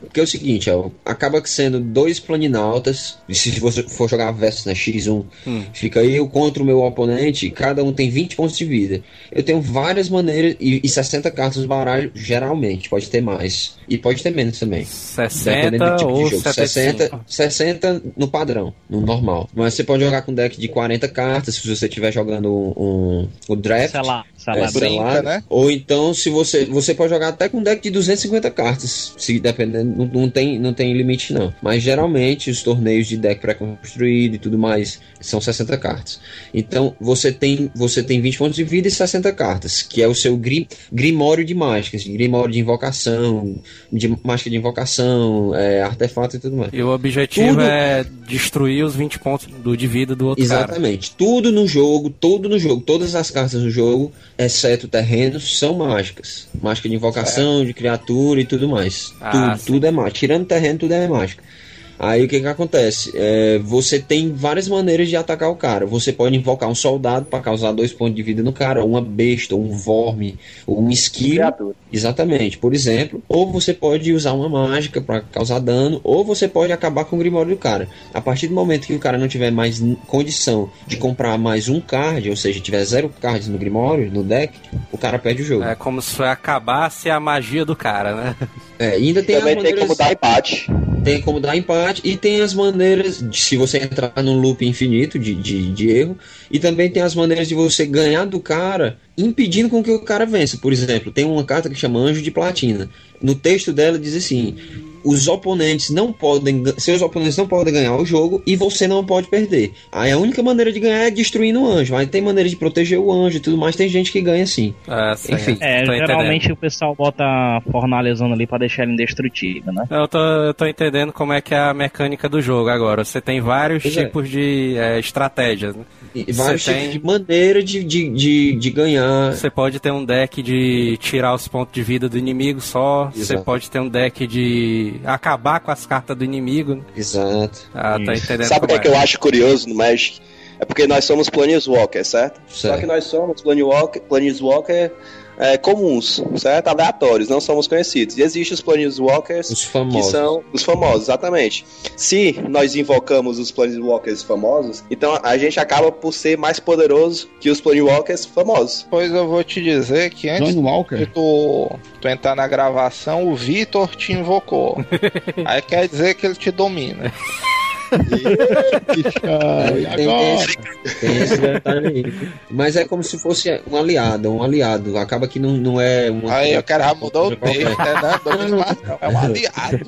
Speaker 5: Porque é o seguinte, ó, acaba sendo dois planinautas, e se você for jogar versus na X1, fica eu contra o meu oponente, cada um tem 20 pontos de vida. Eu tenho várias maneiras, e, e 60 cartas no baralho, geralmente, pode ter mais. E pode ter menos também.
Speaker 2: 60 ou
Speaker 5: 60,
Speaker 2: 75.
Speaker 5: 60 no padrão, no normal. Mas você pode jogar com deck de 40 cartas, se você estiver jogando um, um, o draft.
Speaker 4: Sei lá, sei
Speaker 5: É,
Speaker 6: né?
Speaker 5: Ou então, se você você pode jogar até com um deck de 250 cartas, se dependendo, não não, tem, não tem limite, não. Mas geralmente os torneios de deck pré-construído e tudo mais são 60 cartas. Então você tem, você tem 20 pontos de vida e 60 cartas, que é o seu grim, grimório de mágicas, grimório de invocação, de mágica de invocação, é, artefato e tudo mais.
Speaker 2: E o objetivo
Speaker 5: Tudo-
Speaker 2: é destruir os 20 pontos do, de vida do outro cara.
Speaker 5: Exatamente. Tudo no jogo, tudo no jogo, todas as cartas do jogo, exceto terrenos, são mágicas. Mágica de invocação, de criatura e tudo mais.
Speaker 2: Ah,
Speaker 5: tudo, tudo é mágica. Tirando terreno, tudo é mágica. Aí o que que acontece? É, você tem várias maneiras de atacar o cara. Você pode invocar um soldado para causar dois pontos de vida no cara, ou uma besta, ou um verme, ou um esquilo. Exatamente, por exemplo. Ou você pode usar uma mágica para causar dano, ou você pode acabar com o grimório do cara. A partir do momento que o cara não tiver mais condição de comprar mais um card, ou seja, tiver zero cards no grimório, no deck, o cara perde o jogo.
Speaker 2: É como se acabasse a magia do cara, né?
Speaker 5: É, ainda tem
Speaker 7: Também
Speaker 5: as
Speaker 7: tem
Speaker 5: maneiras,
Speaker 7: como dar empate.
Speaker 5: tem como dar empate e tem as maneiras de se você entrar num loop infinito de, de, de erro e também tem as maneiras de você ganhar do cara impedindo com que o cara vença. Por exemplo, tem uma carta que chama Anjo de Platina. No texto dela diz assim: os oponentes não podem, seus oponentes não podem ganhar o jogo e você não pode perder. Aí a única maneira de ganhar é destruindo o anjo, mas tem maneira de proteger o anjo e tudo mais, tem gente que ganha assim.
Speaker 2: É, sim,
Speaker 5: Enfim.
Speaker 4: É,
Speaker 2: tô
Speaker 4: geralmente o pessoal bota a fornalhazona ali pra deixar ela indestrutível, né?
Speaker 2: Eu tô, eu tô entendendo como é que é a mecânica do jogo agora. Você tem vários
Speaker 5: Pois é.
Speaker 2: tipos de é, estratégias. Né?
Speaker 5: E vários
Speaker 2: Você
Speaker 5: tipos
Speaker 2: tem-
Speaker 5: de maneira de, de, de, de ganhar.
Speaker 2: Você pode ter um deck de tirar os pontos de vida do inimigo só. Você
Speaker 5: Exato.
Speaker 2: pode ter um deck de acabar com as cartas do inimigo. né?
Speaker 5: Exato.
Speaker 2: Ah, tá entendendo
Speaker 7: Sabe o que, é que eu acho curioso no Magic? É porque nós somos Planeswalker, certo? Só
Speaker 5: Certo.
Speaker 7: que nós somos Planeswalker, Planeswalker é, comuns, certo? Aleatórios, não somos conhecidos. E existem os Planeswalkers
Speaker 5: Os
Speaker 7: que
Speaker 5: famosos.
Speaker 7: são os famosos, exatamente. Se nós invocamos os Planeswalkers famosos, então a gente acaba por ser mais poderoso que os Planeswalkers famosos.
Speaker 6: Pois eu vou te dizer que antes de tu, tu entrar na gravação, o Vitor te invocou. Aí quer dizer que ele te domina.
Speaker 5: Tem esse, detalhe aí. Mas é como se fosse um aliado, um aliado. Acaba que não, não é um.
Speaker 6: Aí o cara já mudou o texto, né? É um aliado.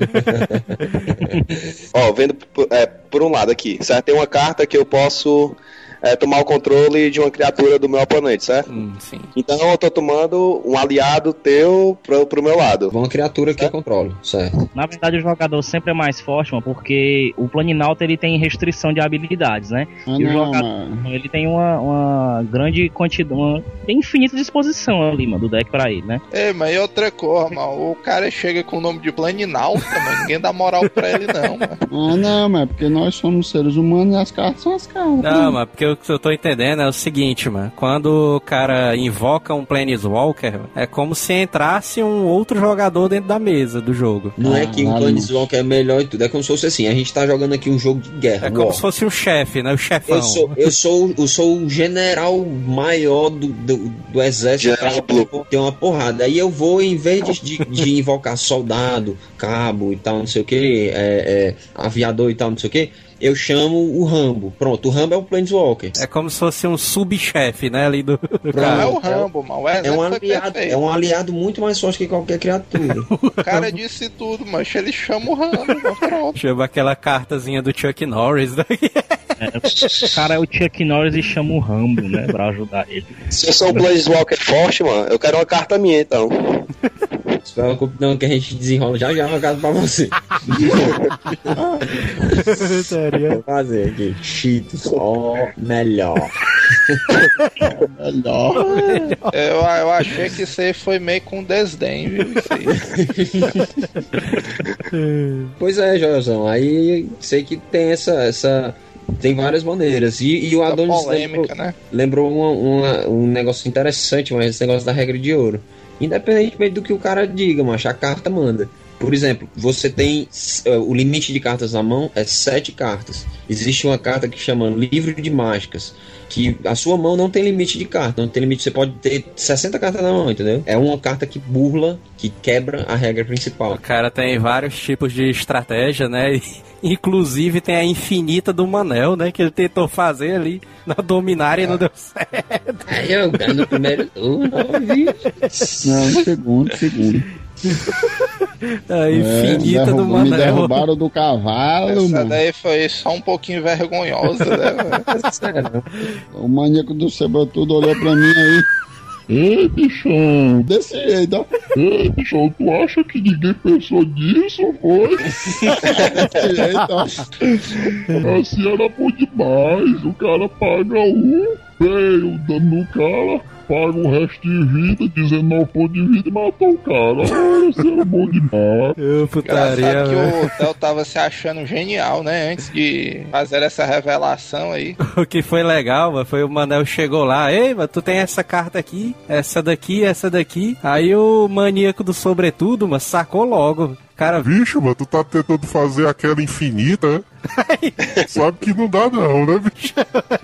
Speaker 7: Ó, vendo por, é, por um lado aqui, certo? Tem uma carta que eu posso é, tomar o controle de uma criatura do meu oponente, certo?
Speaker 2: Hum, sim.
Speaker 7: Então eu tô tomando um aliado teu pro, pro meu lado.
Speaker 5: Uma criatura que eu controlo, certo?
Speaker 4: Na verdade, o jogador sempre é mais forte, mano, porque o Planinauta ele tem restrição de habilidades, né?
Speaker 3: Ah,
Speaker 4: E o
Speaker 3: não,
Speaker 4: jogador-
Speaker 3: mano.
Speaker 4: Ele tem uma, uma grande quantidade, uma tem infinita disposição ali, mano, do deck pra ele, né?
Speaker 6: Ei, mas e outra coisa, mano, o cara chega com o nome de Planinalta, mano, ninguém dá moral pra ele não, mano.
Speaker 3: Ah, não, mas é porque nós somos seres humanos e as cartas são as cartas.
Speaker 2: Não, mas porque o que eu tô entendendo é o seguinte, mano. Quando o cara invoca um Planeswalker, é como se entrasse um outro jogador dentro da mesa do jogo.
Speaker 5: Não é
Speaker 3: Ah,
Speaker 5: que o
Speaker 3: não.
Speaker 5: Planeswalker é melhor e tudo. É como se fosse assim: a gente tá jogando aqui um jogo de guerra.
Speaker 2: É como
Speaker 5: war.
Speaker 2: se fosse um chefe, né? O chefão.
Speaker 5: Eu sou, eu, sou, eu sou o general maior do, do, do exército. Tem uma porrada. Aí eu vou, em vez de, de, de invocar soldado, cabo e tal, não sei o que, é, é, aviador e tal, não sei o que, eu chamo o Rambo. Pronto, o Rambo é o Planeswalker.
Speaker 2: É como se fosse um subchefe, né? Ali do.
Speaker 6: Não é
Speaker 2: cara.
Speaker 6: o Rambo, mano, o
Speaker 5: É
Speaker 6: exército
Speaker 5: um, aliado,
Speaker 6: perfeito.
Speaker 5: é um aliado muito mais forte que qualquer criatura.
Speaker 6: O cara disse tudo, mas ele chama o Rambo, pronto.
Speaker 2: Chama aquela cartazinha do Chuck Norris.
Speaker 4: O cara é o Chuck Norris e chama o Rambo, né? Pra ajudar ele.
Speaker 7: Se eu sou um Planeswalker forte, mano, eu quero uma carta minha, então.
Speaker 5: Se preocupe não que a gente desenrola já já uma casa pra você. Vou fazer aqui. Cheetos, ó, melhor.
Speaker 3: Melhor.
Speaker 6: Eu, eu achei que isso aí foi meio com desdém, viu? Isso aí.
Speaker 5: Pois é, Joelzão. Aí sei que tem essa. essa tem várias maneiras. E, e o Adonis
Speaker 6: polêmica,
Speaker 5: lembrou,
Speaker 6: né?
Speaker 5: lembrou uma- uma- um negócio interessante, mas esse negócio da regra de ouro. Independentemente do que o cara diga, mas a carta manda. Por exemplo, você tem eh, o limite de cartas na mão é sete cartas. Existe uma carta que chama livro de mágicas, que a sua mão não tem limite de carta, não tem limite, você pode ter 60 cartas na mão, entendeu? É uma carta que burla, que quebra a regra principal.
Speaker 2: O cara tem vários tipos de estratégia, né? E, inclusive tem a infinita do Manel, né? Que ele tentou fazer ali na Dominária e não deu certo.
Speaker 5: Aí eu ganho no primeiro turno?
Speaker 3: Não, segundo, segundo.
Speaker 2: A
Speaker 3: É,
Speaker 2: infinita do
Speaker 3: derrub- me derrubaram do cavalo,
Speaker 6: Essa
Speaker 3: mano.
Speaker 6: daí foi só um pouquinho vergonhosa, né? mano?
Speaker 3: O maníaco do Sebatudo olhou pra mim aí.
Speaker 8: Ei, bichão!
Speaker 3: Desse jeito, ó.
Speaker 8: Ei, bichão, tu acha que ninguém pensou nisso, foi?
Speaker 3: Desse jeito, ó.
Speaker 8: Assim era bom demais. O cara paga um, veio o dano no cara, paga o resto de vida, 19 pontos de vida e matou o cara. Olha, isso era bom demais.
Speaker 2: Ô, putaria,
Speaker 6: que o Theo tava se achando genial, né? Antes de fazer essa revelação aí.
Speaker 2: O que foi legal, mano, foi o Manel chegou lá, ei, mano, tu tem essa carta aqui, essa daqui, essa daqui. Aí o maníaco do sobretudo, mano, sacou logo. Cara,
Speaker 9: Bicho, mano, tu tá tentando fazer aquela infinita, né? Sabe que não dá não, né, bicho?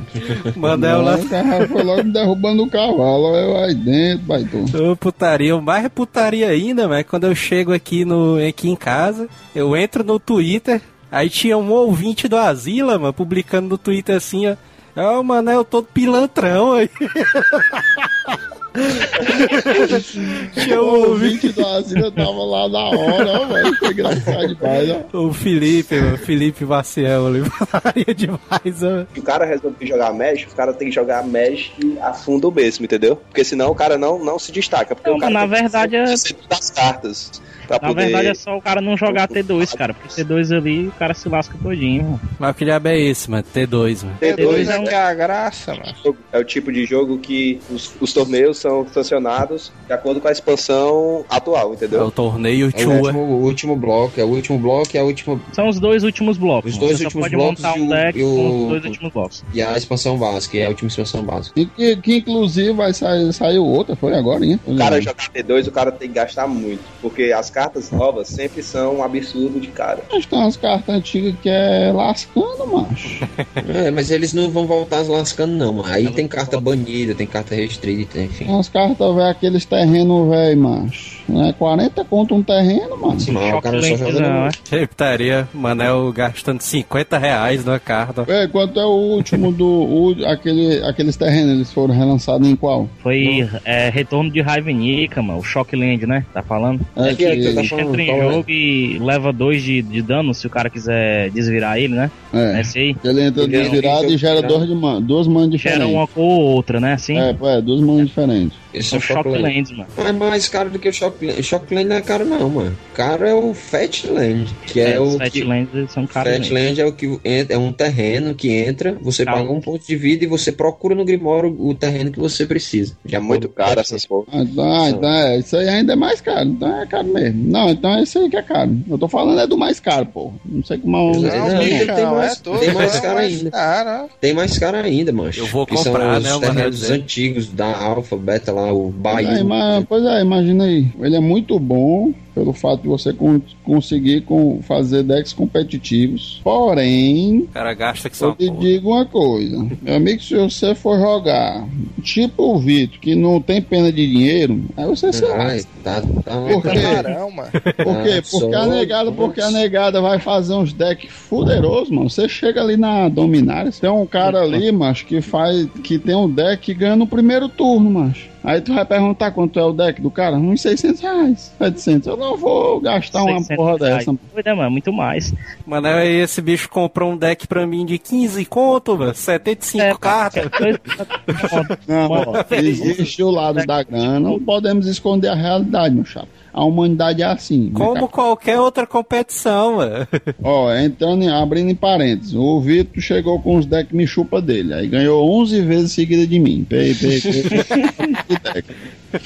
Speaker 2: Manel lá.
Speaker 3: O cara foi logo me derrubando o cavalo. Eu aí dentro, baitão.
Speaker 2: Ô, putaria, o mais putaria ainda, mas quando eu chego aqui, no, aqui em casa, eu entro no Twitter, aí tinha um ouvinte do Asila, mano, publicando no Twitter assim, ó. Ó, o Manel todo pilantrão aí. tinha um
Speaker 3: O
Speaker 2: ouvinte.
Speaker 3: do asilo tava lá na hora, ó, velho. Foi engraçado demais, ó.
Speaker 2: O Felipe, mano, Felipe Maciel ali, demais, ó.
Speaker 7: Se o cara resolver jogar Magic, o cara tem que jogar Magic a fundo mesmo, entendeu? Porque senão o cara não, não se destaca. Porque
Speaker 4: Não,
Speaker 7: o cara
Speaker 4: na
Speaker 7: tem que
Speaker 4: verdade é-
Speaker 7: das cartas. Pra
Speaker 4: Na
Speaker 7: poder...
Speaker 4: verdade é só o cara não jogar T2, cara. Porque T2 ali o cara se lasca todinho. mano.
Speaker 2: Mas que diabo é esse, mano? T2, mano.
Speaker 7: T2
Speaker 6: T2
Speaker 7: é,
Speaker 6: é é a graça, mano.
Speaker 7: é o tipo de jogo que os, os torneios são sancionados de acordo com a expansão atual,
Speaker 2: É
Speaker 7: entendeu?
Speaker 2: o torneio
Speaker 5: É o último, o último bloco, é o último bloco e a última.
Speaker 4: São os dois últimos blocos.
Speaker 5: Os dois
Speaker 4: Você
Speaker 5: últimos
Speaker 4: só pode
Speaker 5: blocos
Speaker 4: montar
Speaker 5: e
Speaker 4: um
Speaker 5: o-
Speaker 4: deck
Speaker 5: e o-
Speaker 4: com os dois últimos blocos.
Speaker 5: E a expansão básica, é a última expansão básica.
Speaker 3: E que, que inclusive vai sair, saiu outra, foi agora, hein?
Speaker 7: O cara jogar T2, o cara tem que gastar muito. Porque as cartas novas sempre são um absurdo de cara.
Speaker 3: Acho que tem umas cartas antigas que é lascando, macho.
Speaker 5: É, mas eles não vão voltar se lascando, não. mano. Aí tem carta banida, tem carta restrita, enfim.
Speaker 3: Tem umas cartas, velho, aqueles terrenos, velho, macho. Não é 40 conto um terreno, mano.
Speaker 5: Sim, mas o cara só joga
Speaker 4: não, é?
Speaker 2: Que putaria, Manel gastando 50 reais numa carta.
Speaker 3: Véi, quanto é o último do. O, aquele, aqueles terrenos, eles foram relançados em qual?
Speaker 4: Foi é, retorno de Ravnica, mano. O Shockland, né? Tá falando?
Speaker 3: É
Speaker 5: que é que tá falando,
Speaker 4: entra em
Speaker 5: qual é?
Speaker 4: jogo e leva dois de, de dano se o cara quiser desvirar ele, né?
Speaker 3: É.
Speaker 4: Esse aí.
Speaker 3: Ele entra
Speaker 5: Ele é um
Speaker 3: desvirado e gera
Speaker 5: desvirado.
Speaker 3: dois de man, duas mãos
Speaker 4: Gera
Speaker 3: diferentes.
Speaker 4: uma ou outra, né? Assim.
Speaker 3: É, é, duas mãos diferentes.
Speaker 5: Esse
Speaker 4: São
Speaker 5: é o Shockland.
Speaker 4: Shocklands, mano.
Speaker 5: É mais caro do que o Shockland. Shockland não é caro, não, mano. Caro é o Fatland, que é,
Speaker 4: É,
Speaker 5: o.
Speaker 4: os
Speaker 5: que...
Speaker 4: Fatlands eles são caros.
Speaker 5: Fatland é o que entra- é um terreno que entra, você
Speaker 4: Calma.
Speaker 5: paga um ponto de vida e você procura no Grimório o terreno que você precisa.
Speaker 7: É muito caro essas porra.
Speaker 3: Ah, então, é, isso aí ainda é mais caro. Então é caro mesmo. Não, então é isso aí que é caro. Eu tô falando é do mais caro, pô. Não sei como é o.
Speaker 5: Não,
Speaker 6: Não,
Speaker 5: tem mais-
Speaker 6: é
Speaker 5: tem mais
Speaker 6: é
Speaker 5: caro ainda.
Speaker 6: caro.
Speaker 5: Tem mais caro ainda, mancho.
Speaker 2: Eu vou
Speaker 5: Que são
Speaker 2: comprar,
Speaker 5: os
Speaker 2: né,
Speaker 5: terrenos antigos da Alpha, Beta lá, o
Speaker 3: Pois é,
Speaker 5: Bahia.
Speaker 3: ima- pois é, imagina aí. Ele é muito bom pelo fato de você con- conseguir com, fazer decks competitivos. Porém,
Speaker 2: O cara gasta que só
Speaker 3: eu te digo uma coisa. Meu amigo, se você for jogar tipo o Vitor, que não tem pena de dinheiro, aí você se lasca.
Speaker 5: tá, tá
Speaker 3: Por quê?
Speaker 6: Camarão, mano.
Speaker 3: Por quê?
Speaker 5: Ah,
Speaker 3: Porque a negada, porque a negada vai fazer uns decks fuderosos, mano. Você chega ali na Dominária, tem um cara ali, macho, que faz. que tem um deck que ganha no primeiro turno, macho. Aí tu vai perguntar quanto é o deck do cara? Uns 600 reais, 700. Eu não vou gastar uma
Speaker 4: 600
Speaker 3: porra
Speaker 4: reais.
Speaker 3: dessa.
Speaker 4: Pois é, mano, muito mais.
Speaker 2: Manel, aí esse bicho comprou um deck pra mim de 15 conto, mano. 75
Speaker 4: É,
Speaker 2: cartas.
Speaker 3: Não,
Speaker 4: Mano,
Speaker 3: ó, existe o lado da grana, não podemos esconder a realidade, meu chapa. A humanidade é assim.
Speaker 2: Como qualquer outra competição, mano.
Speaker 3: Ó, entrando em, abrindo em parênteses, o Vitor chegou com os decks me chupa dele, aí ganhou 11 vezes seguida de mim. Pei, pei, pei.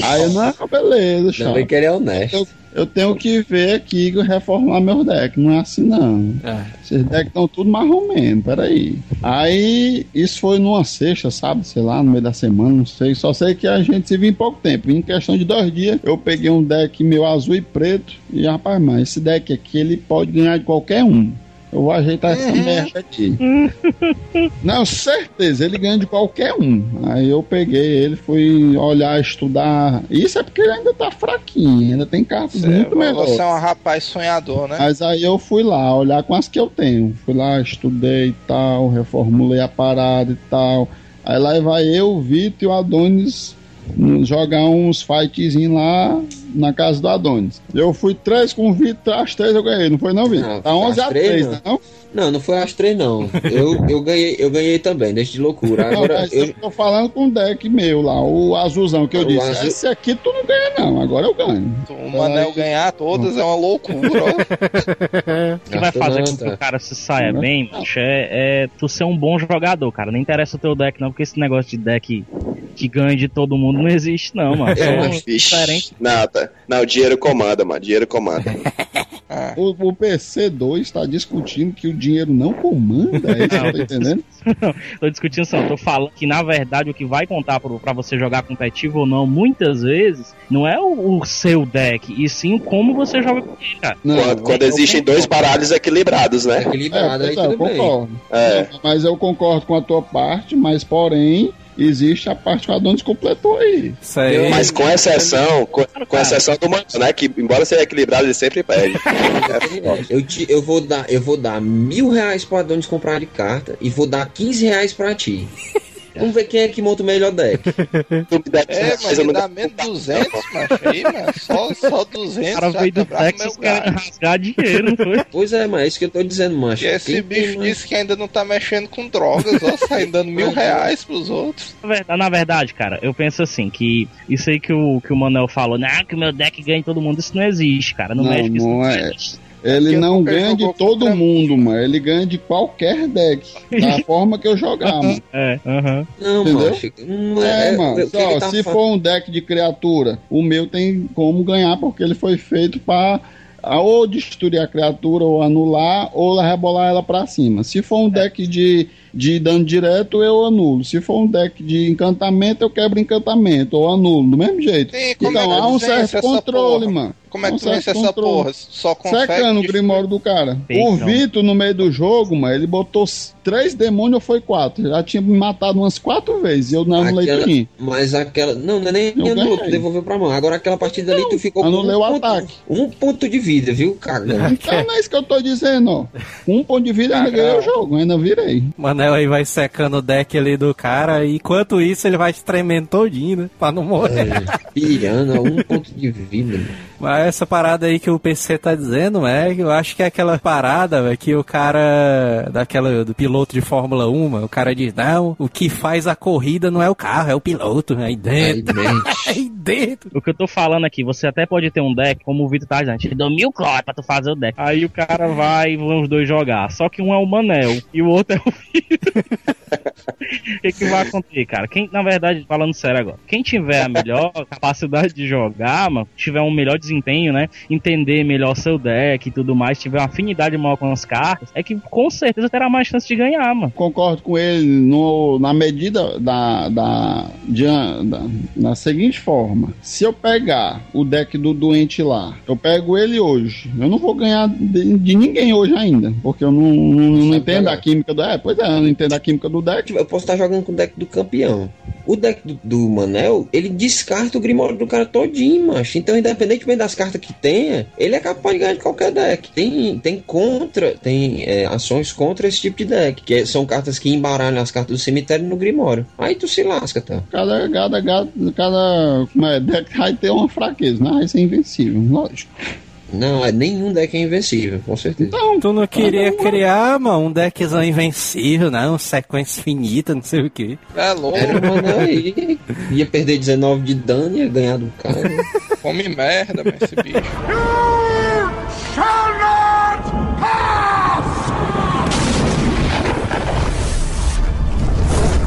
Speaker 3: Aí não, beleza,
Speaker 5: Ainda
Speaker 3: chapa.
Speaker 5: bem que ele é honesto.
Speaker 3: Eu, eu tenho que ver aqui e reformar meus decks, não é assim não.
Speaker 2: É.
Speaker 3: Esses decks estão tudo marromeno, peraí. Aí, isso foi numa sexta, sabe? Sei lá, no meio da semana, não sei. Só sei que a gente se viu em pouco tempo. Em questão de dois dias, eu peguei um deck meu azul e preto. E rapaz, mas esse deck aqui, ele pode ganhar de qualquer um. Eu vou ajeitar essa merda aqui. Não, certeza, ele ganha de qualquer um. Aí eu peguei ele, fui olhar, estudar. Isso é porque ele ainda tá fraquinho, ainda tem cartas muito melhores.
Speaker 6: Você é um rapaz sonhador, né?
Speaker 3: Mas aí eu fui lá olhar com as que eu tenho. Fui lá, estudei e tal, reformulei a parada e tal. Aí lá vai eu, o Vitor e o Adonis no- jogar uns fightzinhos lá na casa do Adonis. Eu fui três com o Vitor, as três eu ganhei, não foi não, Vitor?
Speaker 5: Não,
Speaker 3: Tá 11
Speaker 5: as
Speaker 3: a
Speaker 5: três,
Speaker 3: 3,
Speaker 5: não.
Speaker 3: não?
Speaker 5: Não, não foi as três, não. Eu, eu, ganhei, eu ganhei também, deixa de loucura.
Speaker 3: Não,
Speaker 5: Agora,
Speaker 3: mas
Speaker 5: eu,
Speaker 3: eu tô falando com o deck meu lá, o azulzão que eu
Speaker 5: O
Speaker 3: disse.
Speaker 5: azul-
Speaker 3: Esse aqui tu não ganha não, agora eu ganho.
Speaker 6: O Manel ganhar todas é uma loucura, ó.
Speaker 4: O que vai fazer
Speaker 5: não,
Speaker 4: com que
Speaker 5: tá.
Speaker 4: o cara se saia
Speaker 3: Não.
Speaker 4: bem, macho, é, é tu ser um bom jogador, cara. Não interessa o teu deck, não, porque esse negócio de deck que ganha de todo mundo não existe, não, mano.
Speaker 5: É,
Speaker 4: São
Speaker 5: mas,
Speaker 7: Vixe.
Speaker 4: diferentes.
Speaker 7: Não, tá. Não, dinheiro comanda, mano. Dinheiro comanda.
Speaker 6: Ah,
Speaker 3: O, o PC2 está discutindo que o dinheiro não comanda, é isso que eu tô entendendo?
Speaker 4: Tô discutindo só, tô falando que na verdade o que vai contar pra você jogar competitivo ou não, muitas vezes, não é o, o seu deck, e sim o como você joga com ele, cara.
Speaker 3: Não,
Speaker 7: quando quando existem dois baralhos equilibrados, né?
Speaker 5: equilibrado,
Speaker 3: É,
Speaker 5: aí
Speaker 3: é, eu concordo.
Speaker 7: É.
Speaker 3: Mas eu concordo com a tua parte, mas porém, existe a parte que o Adonis completou aí.
Speaker 2: Isso aí.
Speaker 7: Mas com exceção, com, com exceção do Mano, né? Que embora seja equilibrado, ele sempre perde. É.
Speaker 5: Eu, te, eu, vou dar, eu vou dar mil reais pro Adonis comprar de carta e vou dar 15 reais pra ti. Vamos ver quem é que monta o melhor deck.
Speaker 6: É, mas me
Speaker 7: menos-
Speaker 6: dá menos 200, macho. Aí, mano, só, só
Speaker 4: O
Speaker 6: 200
Speaker 4: cara
Speaker 6: já
Speaker 4: veio do Texas querendo rasgar dinheiro, não foi?
Speaker 5: Pois é, mas é isso que eu tô dizendo, macho.
Speaker 6: E esse
Speaker 5: Quem tem
Speaker 6: bicho
Speaker 5: mais-
Speaker 6: disse que ainda não tá mexendo com drogas, ó, saindo dando mil reais pros outros.
Speaker 4: Na verdade, cara, eu penso assim, que isso aí que o, que o Manuel falou, não, que o meu deck ganha em todo mundo, isso não existe, cara. No
Speaker 3: Não,
Speaker 4: Magic isso
Speaker 3: não
Speaker 4: não
Speaker 3: é.
Speaker 4: Existe.
Speaker 3: Ele não ganha de todo
Speaker 6: contra-
Speaker 3: mundo, mano. Ele ganha de qualquer deck. Da forma que eu jogar, mano.
Speaker 4: É, aham.
Speaker 5: Não,
Speaker 3: Entendeu?
Speaker 5: macho. Não
Speaker 3: É,
Speaker 5: é,
Speaker 3: mano. Só,
Speaker 5: tá
Speaker 3: se for um deck de criatura, o meu tem como ganhar, porque ele foi feito pra ah, ou destruir a criatura, ou anular, ou rebolar ela pra cima. Se for um deck de, de dano direto, eu anulo. Se for um deck de encantamento, eu quebro encantamento, ou anulo, do mesmo jeito.
Speaker 6: Sim,
Speaker 3: Então
Speaker 6: é
Speaker 3: há um certo controle,
Speaker 6: porra?
Speaker 3: mano.
Speaker 6: Como é que tu vence essa porra? Só consegue...
Speaker 3: Secando o Grimório do cara.
Speaker 4: Feito,
Speaker 3: o. Vitor, no meio do jogo, mano, ele botou três demônios ou foi quatro. Já tinha me matado umas quatro vezes. E eu não anulei
Speaker 5: Aquela-
Speaker 3: tudinho.
Speaker 5: Mas aquela. Não, não é nem
Speaker 3: Eu
Speaker 5: anulou, tu devolveu pra mão. Agora aquela partida ali tu ficou
Speaker 3: anulei
Speaker 5: um
Speaker 3: o
Speaker 5: ponto,
Speaker 3: ataque.
Speaker 5: Um ponto de vida, viu, cara?
Speaker 3: Então não é isso que eu tô dizendo, ó. Um ponto de vida ainda ganhei o jogo, ainda virei.
Speaker 2: Manel aí vai secando o deck ali do cara, e enquanto isso ele vai se tremendo todinho, né? Pra não morrer.
Speaker 5: Pirando, um ponto de vida. mano.
Speaker 2: Mas essa parada aí que o PC tá dizendo, é, eu acho que é aquela parada, velho, que o cara, daquela, do piloto de Fórmula 1, mano, o cara diz, não, o que faz a corrida não é o carro, é o piloto, aí
Speaker 5: Aí
Speaker 2: dentro,
Speaker 5: dentro.
Speaker 4: O que eu tô falando aqui, você até pode ter um deck, como o Vitor tá dizendo, te dou mil clóis pra tu fazer o deck. Aí o cara vai e vão os dois jogar. Só que um é o Manel e o outro é o Vitor. O que, que vai acontecer, cara? Quem, na verdade, falando sério agora, quem tiver a melhor capacidade de jogar, mano, tiver um melhor desempenho, né? Entender melhor seu deck e tudo mais, tiver uma afinidade maior com as cartas, é que com certeza terá mais chance de ganhar, mano.
Speaker 3: Concordo com ele no, na medida da, da, de, da, da seguinte forma: se eu pegar o deck do doente lá, eu pego ele hoje, eu não vou ganhar de, de ninguém hoje ainda, porque eu não, não, não entendo
Speaker 5: jogar.
Speaker 3: a química do. É, pois é, eu não entendo a química do deck.
Speaker 5: Eu posso estar jogando com o deck do campeão. O deck do, do Manel, ele descarta o Grimório do cara todinho, macho. Então, independentemente das cartas que tenha, ele é capaz de ganhar de qualquer deck. Tem, tem contra, tem é, ações contra esse tipo de deck, que é- são cartas que embaralham as cartas do cemitério no Grimório. Aí tu se lasca, tá?
Speaker 3: Cada, cada, cada, cada como é, deck vai ter uma fraqueza, né? Vai ser invencível, lógico.
Speaker 5: Não, é, nenhum deck é invencível, com certeza.
Speaker 3: Então,
Speaker 2: Tu não queria criar, mano, um deckzão invencível, né? Um sequência infinita, não sei o que.
Speaker 6: É louco,
Speaker 5: Era o Manel aí. Ia perder 19 de dano e ia ganhar do cara.
Speaker 6: come merda, mas esse bicho.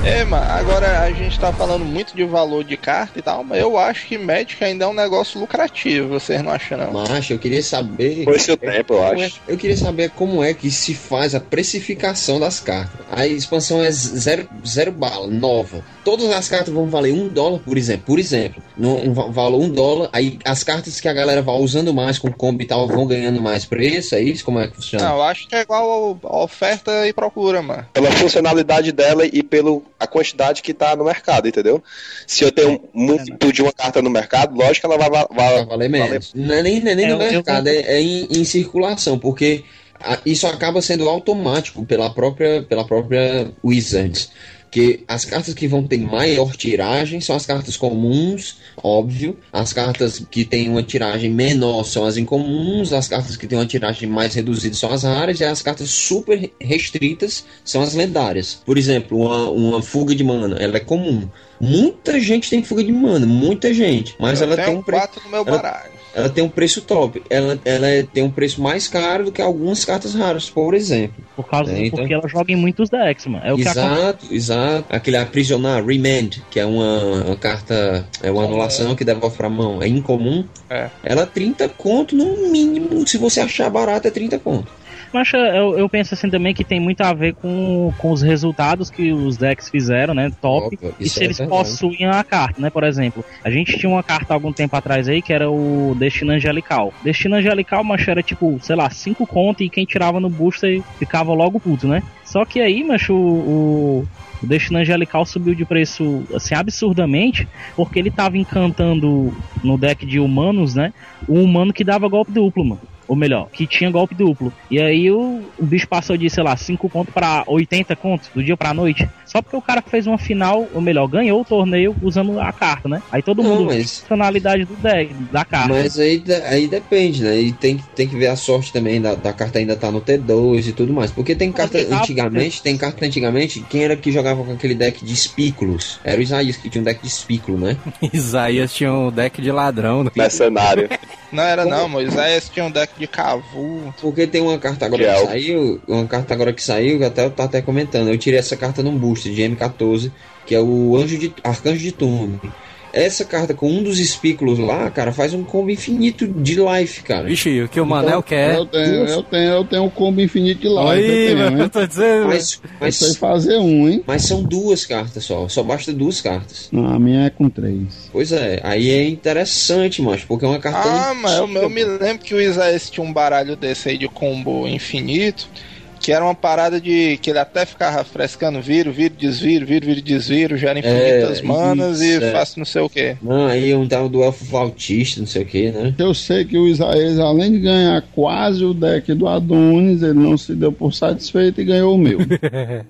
Speaker 6: É, mano, agora a gente tá falando muito de valor de carta e tal, mas eu acho que Magic ainda é um negócio lucrativo, vocês não acham não?
Speaker 5: Macho, eu queria saber.
Speaker 7: Foi seu tempo, eu
Speaker 5: Como é-
Speaker 7: acho.
Speaker 5: eu queria saber como é que se faz a precificação das cartas. A expansão é zero, zero bala, nova. Todas as cartas vão valer um dólar, por exemplo. Por exemplo, no, um va- valor um dólar. Aí as cartas que a galera vai usando mais com combo e tal vão ganhando mais preço. É isso? Como é que funciona?
Speaker 6: Não, eu acho que é igual a oferta e procura, mano.
Speaker 7: Pela funcionalidade dela e pela a quantidade que tá no mercado, entendeu? Se eu tenho muito de uma carta no mercado, lógico que ela vai, vai,
Speaker 5: Vai valer menos. Não é nem, não é nem
Speaker 4: É,
Speaker 5: no
Speaker 4: eu- eu
Speaker 5: mercado,
Speaker 4: vou-
Speaker 5: é, é em, em circulação, porque a- isso acaba sendo automático pela própria, pela própria Wizards. Que as cartas que vão ter maior tiragem são as cartas comuns, óbvio. As cartas que têm uma tiragem menor são as incomuns. As cartas que têm uma tiragem mais reduzida são as raras. E as cartas super restritas são as lendárias. Por exemplo, uma, uma fuga de mana, ela é comum. Muita gente tem fuga de mana, muita gente. Mas
Speaker 6: Eu
Speaker 5: ela tem um preço.
Speaker 6: quatro no meu baralho.
Speaker 5: Ela tem um preço top. Ela, ela é- tem um preço mais caro do que algumas cartas raras, por exemplo.
Speaker 4: Por causa
Speaker 5: É, então-
Speaker 4: porque ela joga em muitos decks, mano. É o que acontece.
Speaker 5: exato, exato. Aquele aprisionar, remand, que é uma, uma carta, é uma anulação que devolve pra mão. É incomum.
Speaker 6: É.
Speaker 5: Ela é 30 conto no mínimo. Se você achar barato, é 30 conto.
Speaker 4: Mas eu, eu penso assim também que tem muito a ver com, com os resultados que os decks fizeram, né? Top.
Speaker 5: Óbvio,
Speaker 4: e se
Speaker 5: é
Speaker 4: eles
Speaker 5: verdade.
Speaker 4: possuem a carta, né? Por exemplo, a gente tinha uma carta algum tempo atrás aí que era o Destino Angelical. Destino Angelical, macho, era tipo, sei lá, 5 conto e quem tirava no booster ficava logo puto, né? Só que aí, macho, o, o Destino Angelical subiu de preço, assim, absurdamente, porque ele tava encantando no deck de humanos, né? O humano que dava golpe duplo, mano. Ou melhor, que tinha golpe duplo. E aí o, o bicho passou de, sei lá, 5 conto pra 80 conto do dia pra noite. Só porque o cara fez uma final, ou melhor, ganhou o torneio usando a carta, né? Aí todo
Speaker 5: Não,
Speaker 4: mundo
Speaker 5: mas-
Speaker 4: a funcionalidade do deck, da carta.
Speaker 5: Mas aí, aí depende, né? E tem, que- tem que ver a sorte também da, da carta ainda tá no T2 e tudo mais. Porque tem carta
Speaker 4: Porque tá-
Speaker 5: antigamente, tem carta antigamente, quem era que jogava com aquele deck de espículos? Era o Isaías que tinha um deck de espículo, né?
Speaker 2: Isaías tinha um deck de ladrão. né?
Speaker 7: Mercenário.
Speaker 6: Não era não, Moisés tinha um deck de cavu.
Speaker 5: Porque tem uma carta agora
Speaker 7: Que
Speaker 5: que,
Speaker 7: é
Speaker 5: saiu, uma carta agora que saiu, que até eu tava até comentando. Eu tirei essa carta num booster de M14, que é o Anjo de Arcanjo de Turno. Essa carta com um dos espículos lá, cara, faz um combo infinito de life, cara.
Speaker 2: Vixe, o que o Manel quer.
Speaker 3: Eu tenho, eu tenho, eu tenho um combo infinito de live.
Speaker 2: Oi,
Speaker 3: eu tenho,
Speaker 2: tô dizendo.
Speaker 5: Mas,
Speaker 3: Eu sei
Speaker 5: mas,
Speaker 3: fazer um, hein?
Speaker 5: mas são duas cartas só, só basta duas cartas.
Speaker 3: Não, a minha é com três.
Speaker 5: Pois é, aí é interessante, mas porque é uma carta.
Speaker 6: Ah, mas eu, eu me lembro que o Isaías tinha um baralho desse aí de combo infinito. Que era uma parada de que ele até ficava frescando viro, viro, desviro, viro, viro, desviro, gera infinitas
Speaker 5: É,
Speaker 6: manas
Speaker 5: isso,
Speaker 6: e
Speaker 5: é.
Speaker 6: faço não sei o que.
Speaker 5: Não, aí um tal do Elfo Flautista, não sei o que, né?
Speaker 3: Eu sei que o Isaías, além de ganhar quase o deck do Adonis, ele não se deu por satisfeito e ganhou o meu.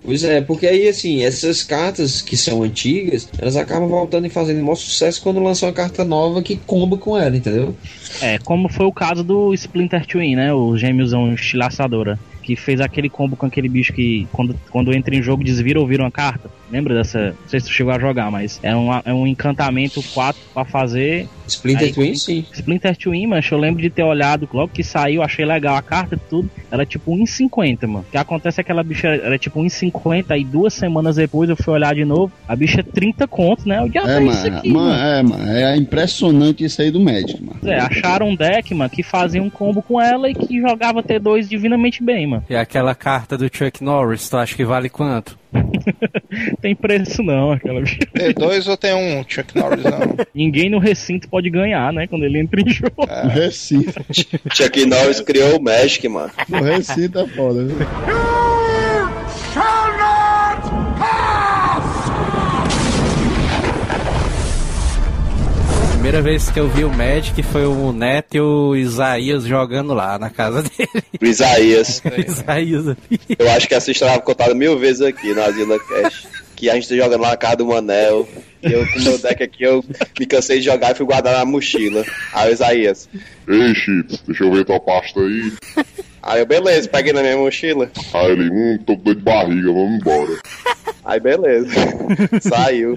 Speaker 5: Pois é, porque aí assim, essas cartas que são antigas, elas acabam voltando e fazendo maior sucesso quando lançam uma carta nova que comba com ela, entendeu?
Speaker 4: É, como foi o caso do Splinter Twin, né? O gêmeozão estilaçadora. Que fez aquele combo com aquele bicho que, quando, quando entra em jogo, desvira ou vira uma carta. Lembra dessa? Não sei se tu chegou a jogar, mas é um, é um encantamento 4 pra fazer.
Speaker 5: Splinter
Speaker 4: Aí,
Speaker 5: Twin, sim.
Speaker 4: Splinter Twin, mas eu lembro de ter olhado logo que saiu, achei legal a carta e tudo. Era tipo 1,50, mano. O que acontece é que aquela bicha era tipo 1,50 e duas semanas depois eu fui olhar de novo. A bicha é 30 conto, né? Eu já
Speaker 3: É,
Speaker 4: isso
Speaker 3: mano,
Speaker 4: aqui,
Speaker 3: mano,
Speaker 4: mano.
Speaker 3: é, mano, é impressionante isso aí do Magic, mano.
Speaker 4: É, acharam um deck, mano, que fazia um combo com ela e que jogava T2 divinamente bem, mano.
Speaker 2: E aquela carta do Chuck Norris, tu acha que vale quanto?
Speaker 4: Tem preço não, aquela bicha.
Speaker 6: Tem dois ou tem um Chuck Norris não?
Speaker 4: Ninguém no recinto pode ganhar, né? Quando ele entra em jogo.
Speaker 3: No Recife.
Speaker 7: Chuck Norris criou o Magic, mano.
Speaker 3: No Recife é foda, viu?
Speaker 2: Primeira vez que eu vi o Magic foi o Neto e o Isaías jogando lá na casa dele.
Speaker 7: O Isaías.
Speaker 2: Isaías.
Speaker 7: Eu acho que essa história foi contada mil vezes aqui no Asila Cash. Que a gente tá jogando lá na casa do Manel. E eu com o meu deck aqui, eu me cansei de jogar e fui guardar na mochila. Aí o Isaías.
Speaker 8: Ei, Chips, deixa eu ver tua pasta aí.
Speaker 7: Aí eu, beleza, peguei na minha mochila.
Speaker 8: Aí ele, hum, tô com dor de barriga, vamos embora.
Speaker 7: Aí beleza. Saiu.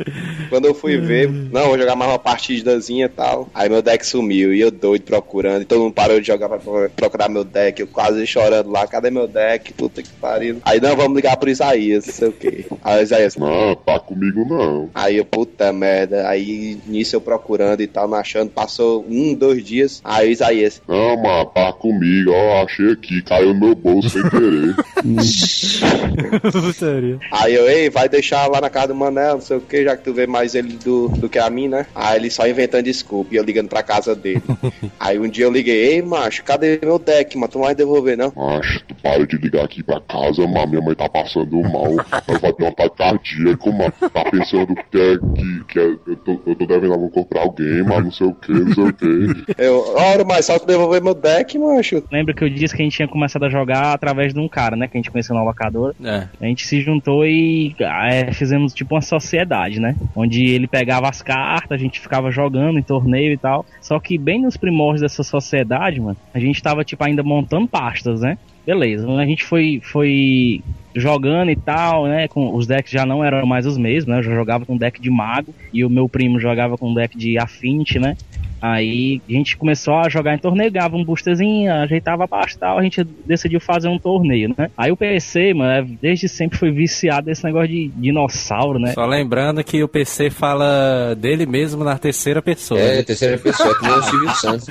Speaker 7: Quando eu fui ver, não, vou jogar mais uma partidazinha e tal. Aí meu deck sumiu e eu doido procurando. E todo mundo parou de jogar pra pro- procurar meu deck. Eu quase chorando lá, cadê meu deck? Puta que pariu. Aí não, vamos ligar pro Isaías, não sei o quê. Aí o Isaías,
Speaker 8: Não, tá comigo não.
Speaker 7: Aí eu, puta merda. Aí nisso eu procurando e tal, não achando. Passou um, dois dias. Aí o Isaías,
Speaker 8: Não, mano, tá comigo, ó, achei aqui, caiu no meu bolso sem querer.
Speaker 7: Aí eu, ei, vai deixar lá na casa do Manel, não sei o que, já que tu vê mais ele do, do que a mim, né? Aí ele só inventando desculpa e eu ligando pra casa dele. Aí um dia eu liguei, ei, macho, cadê meu deck, mano? Tu não vai devolver, não?
Speaker 8: Macho, tu para de ligar aqui pra casa, mas minha mãe tá passando mal. Ela vai ter um ataque cardíaco, mano. Tá pensando que é que, que é, eu, tô, eu tô devendo alguma coisa pra alguém, mas não sei o que, não sei o que.
Speaker 7: Eu, ora, mas só tu devolver meu deck, macho.
Speaker 4: Lembra que eu disse que a gente tinha começado a jogar através de um cara, né? Que a gente conheceu na locadora.
Speaker 2: É.
Speaker 4: A gente se juntou e é, fizemos tipo uma sociedade, né? Onde ele pegava as cartas, a gente ficava jogando em torneio e tal. Só que bem nos primórdios dessa sociedade, mano, a gente tava tipo ainda montando pastas, né? Beleza, a gente foi, foi jogando e tal, né? Com, os decks já não eram mais os mesmos, né? Eu já jogava com deck de mago e o meu primo jogava com deck de affinity, né? Aí a gente começou a jogar em torneio, ganhava um boosterzinho, ajeitava a pasta e tal, a gente decidiu fazer um torneio, né? Aí o PC, mano, desde sempre foi viciado nesse negócio de dinossauro, né?
Speaker 2: Só lembrando que o PC fala dele mesmo na terceira pessoa.
Speaker 5: É, terceira pessoa, que nem o Silvio Santos.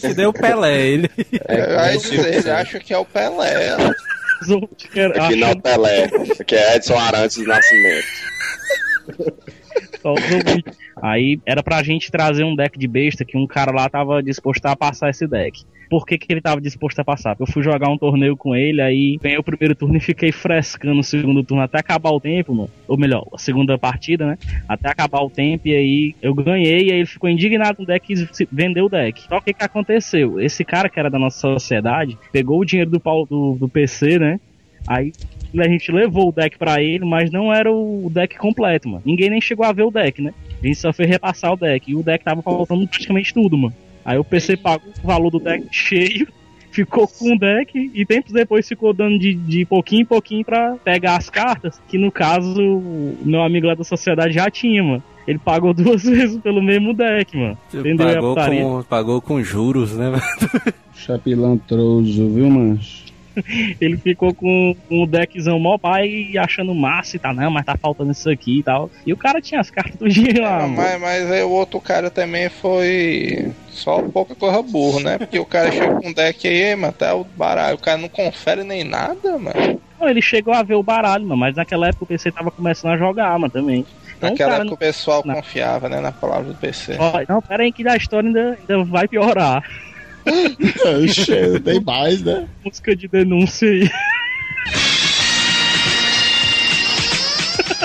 Speaker 2: que nem o Pelé, ele.
Speaker 5: É,
Speaker 6: Aí ele acha que é o Pelé.
Speaker 7: Aqui não Pelé, que é Edson Arantes do Nascimento.
Speaker 4: Aí era pra gente trazer um deck de besta que um cara lá tava disposto a passar esse deck. Por que, que ele tava disposto a passar? Eu fui jogar um torneio com ele, aí ganhei o primeiro turno e fiquei frescando o segundo turno até acabar o tempo, mano. Ou melhor, a segunda partida, né? Até acabar o tempo, e aí eu ganhei, e aí ele ficou indignado com o deck e vendeu o deck. Só que o que aconteceu? Esse cara que era da nossa sociedade pegou o dinheiro do, pau- do, do PC, né? Aí a gente levou o deck pra ele, mas não era o deck completo, mano. Ninguém nem chegou a ver o deck, né? A gente só fez repassar o deck. E o deck tava faltando praticamente tudo, mano. Aí o PC pagou o valor do deck cheio, ficou com o deck e tempos depois ficou dando de, de pouquinho em pouquinho pra pegar as cartas, que no caso o meu amigo lá da sociedade já tinha, mano. Ele pagou duas vezes pelo mesmo deck, mano. Entendeu? a
Speaker 2: Pagou com, pagou com juros, né?
Speaker 3: Chapilantroso, viu, mancho?
Speaker 4: Ele ficou com, o deckzão mó pai achando massa e tal, não, mas tá faltando isso aqui e tal. E o cara tinha as cartas do dia lá, mano.
Speaker 6: Mas, mas aí o outro cara também foi só pouca coisa burro, né? Porque o cara chega com um deck aí, mano, tá o baralho. O cara não confere nem nada, mano.
Speaker 4: Não, ele chegou a ver o baralho, mano, mas naquela época o PC tava começando a jogar, mano, também. Então,
Speaker 6: Naquela
Speaker 4: cara,
Speaker 6: época o pessoal
Speaker 4: não-
Speaker 6: confiava, né, na palavra do PC.
Speaker 4: Ó, não, pera aí que a história ainda, ainda vai piorar.
Speaker 3: Cheio, tem mais, né?
Speaker 4: Música de denúncia aí.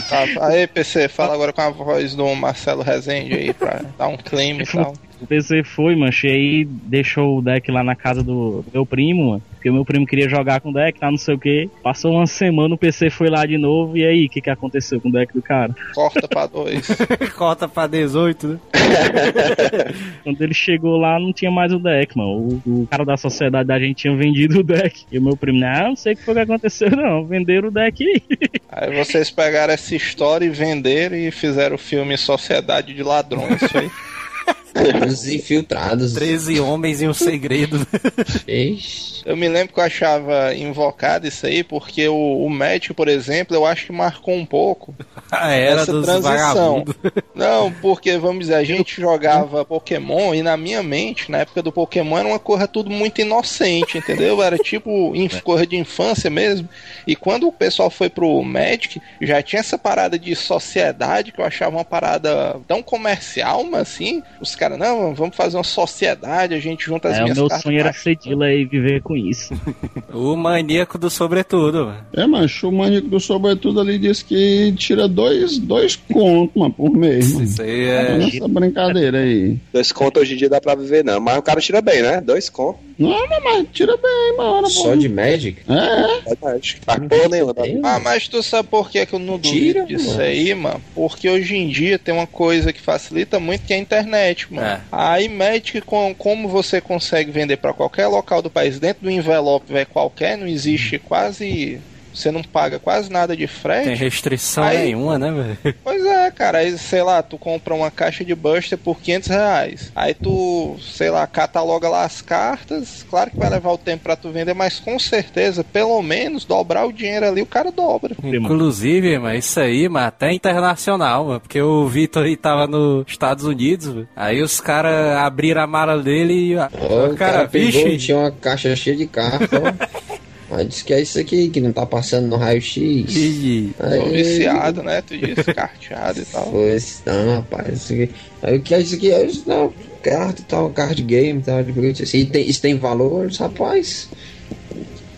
Speaker 6: Tá, aí, PC, fala agora com a voz do Marcelo Rezende aí pra dar um claim e tal.
Speaker 4: O PC foi, manche, e aí deixou o deck lá na casa do, do meu primo, mano. Porque o meu primo queria jogar com o deck, tá, não sei o que. Passou uma semana, o PC foi lá de novo, e aí, o que que aconteceu com o deck do cara?
Speaker 6: Corta pra dois.
Speaker 2: Cota pra 18, né?
Speaker 4: Quando ele chegou lá, não tinha mais o deck, mano. O, o cara da sociedade da gente tinha vendido o deck. E o meu primo, não, não sei o que foi que aconteceu, não. Venderam o deck aí.
Speaker 6: Aí vocês pegaram essa história e venderam e fizeram o filme Sociedade de Ladrões, foi?
Speaker 5: Os infiltrados.
Speaker 2: 13 homens e um segredo.
Speaker 6: Eu me lembro que eu achava invocado isso aí, porque o, o Magic, por exemplo, eu acho que marcou um pouco
Speaker 2: A era
Speaker 6: essa
Speaker 2: dos
Speaker 6: transição. Não, porque, vamos dizer, a gente jogava Pokémon e na minha mente, na época do Pokémon, era uma coisa tudo muito inocente, entendeu? Era tipo inf- coisa de infância mesmo. E quando o pessoal foi pro Magic, já tinha essa parada de sociedade que eu achava uma parada tão comercial, mas assim, os caras, não, vamos fazer uma sociedade, a gente junta as
Speaker 4: É, o
Speaker 6: minhas
Speaker 4: meu
Speaker 6: cartas.
Speaker 4: sonho era ser dealer e viver com isso.
Speaker 2: O maníaco do sobretudo, mano.
Speaker 3: É, macho, o maníaco do sobretudo ali disse que tira dois, dois contos, mano, por mês, mano.
Speaker 2: Isso aí é.
Speaker 3: essa brincadeira aí.
Speaker 7: Dois contos hoje em dia dá pra viver, não. Mas o cara tira bem, né? Dois contos.
Speaker 3: Não, mas, mas tira bem, mano.
Speaker 5: Só de Magic?
Speaker 3: É,
Speaker 7: porra nenhuma. Tá?
Speaker 5: Tem,
Speaker 6: Ah, mas tu sabe por que, que eu não duvido
Speaker 5: Tira,
Speaker 6: disso
Speaker 5: mano.
Speaker 6: aí, mano? Porque hoje em dia tem uma coisa que facilita muito que é a internet, mano.
Speaker 2: É.
Speaker 6: A iMagic, com, como você consegue vender pra qualquer local do país dentro do envelope, velho, qualquer, não existe quase. Você não paga quase nada de frete.
Speaker 2: Tem restrição
Speaker 6: Aí-
Speaker 2: nenhuma, né, velho?
Speaker 6: Pois é, cara. Aí, sei lá, tu compra uma caixa de Buster por 500 reais. Aí tu, sei lá, cataloga lá as cartas. Claro que vai levar o tempo pra tu vender, mas com certeza, pelo menos, dobrar o dinheiro ali, o cara dobra.
Speaker 2: Inclusive, mas isso aí, mas até internacional, mano. Porque o Vitor aí tava nos Estados Unidos, mano. Aí os caras abriram a mala dele e.
Speaker 5: Ó, o cara, pegou,
Speaker 2: vixe,
Speaker 5: tinha uma caixa cheia de carta, ó. Aí disse que é isso aqui, que não tá passando no raio-x.
Speaker 6: Tô viciado, né? Tu disse carteado e tal.
Speaker 5: Foi não, rapaz, isso aqui. Aí o que é isso aqui? Eu disse, não, carta e tal, card game e tal. Disse, assim, tem, isso tem valor? Eu disse, rapaz,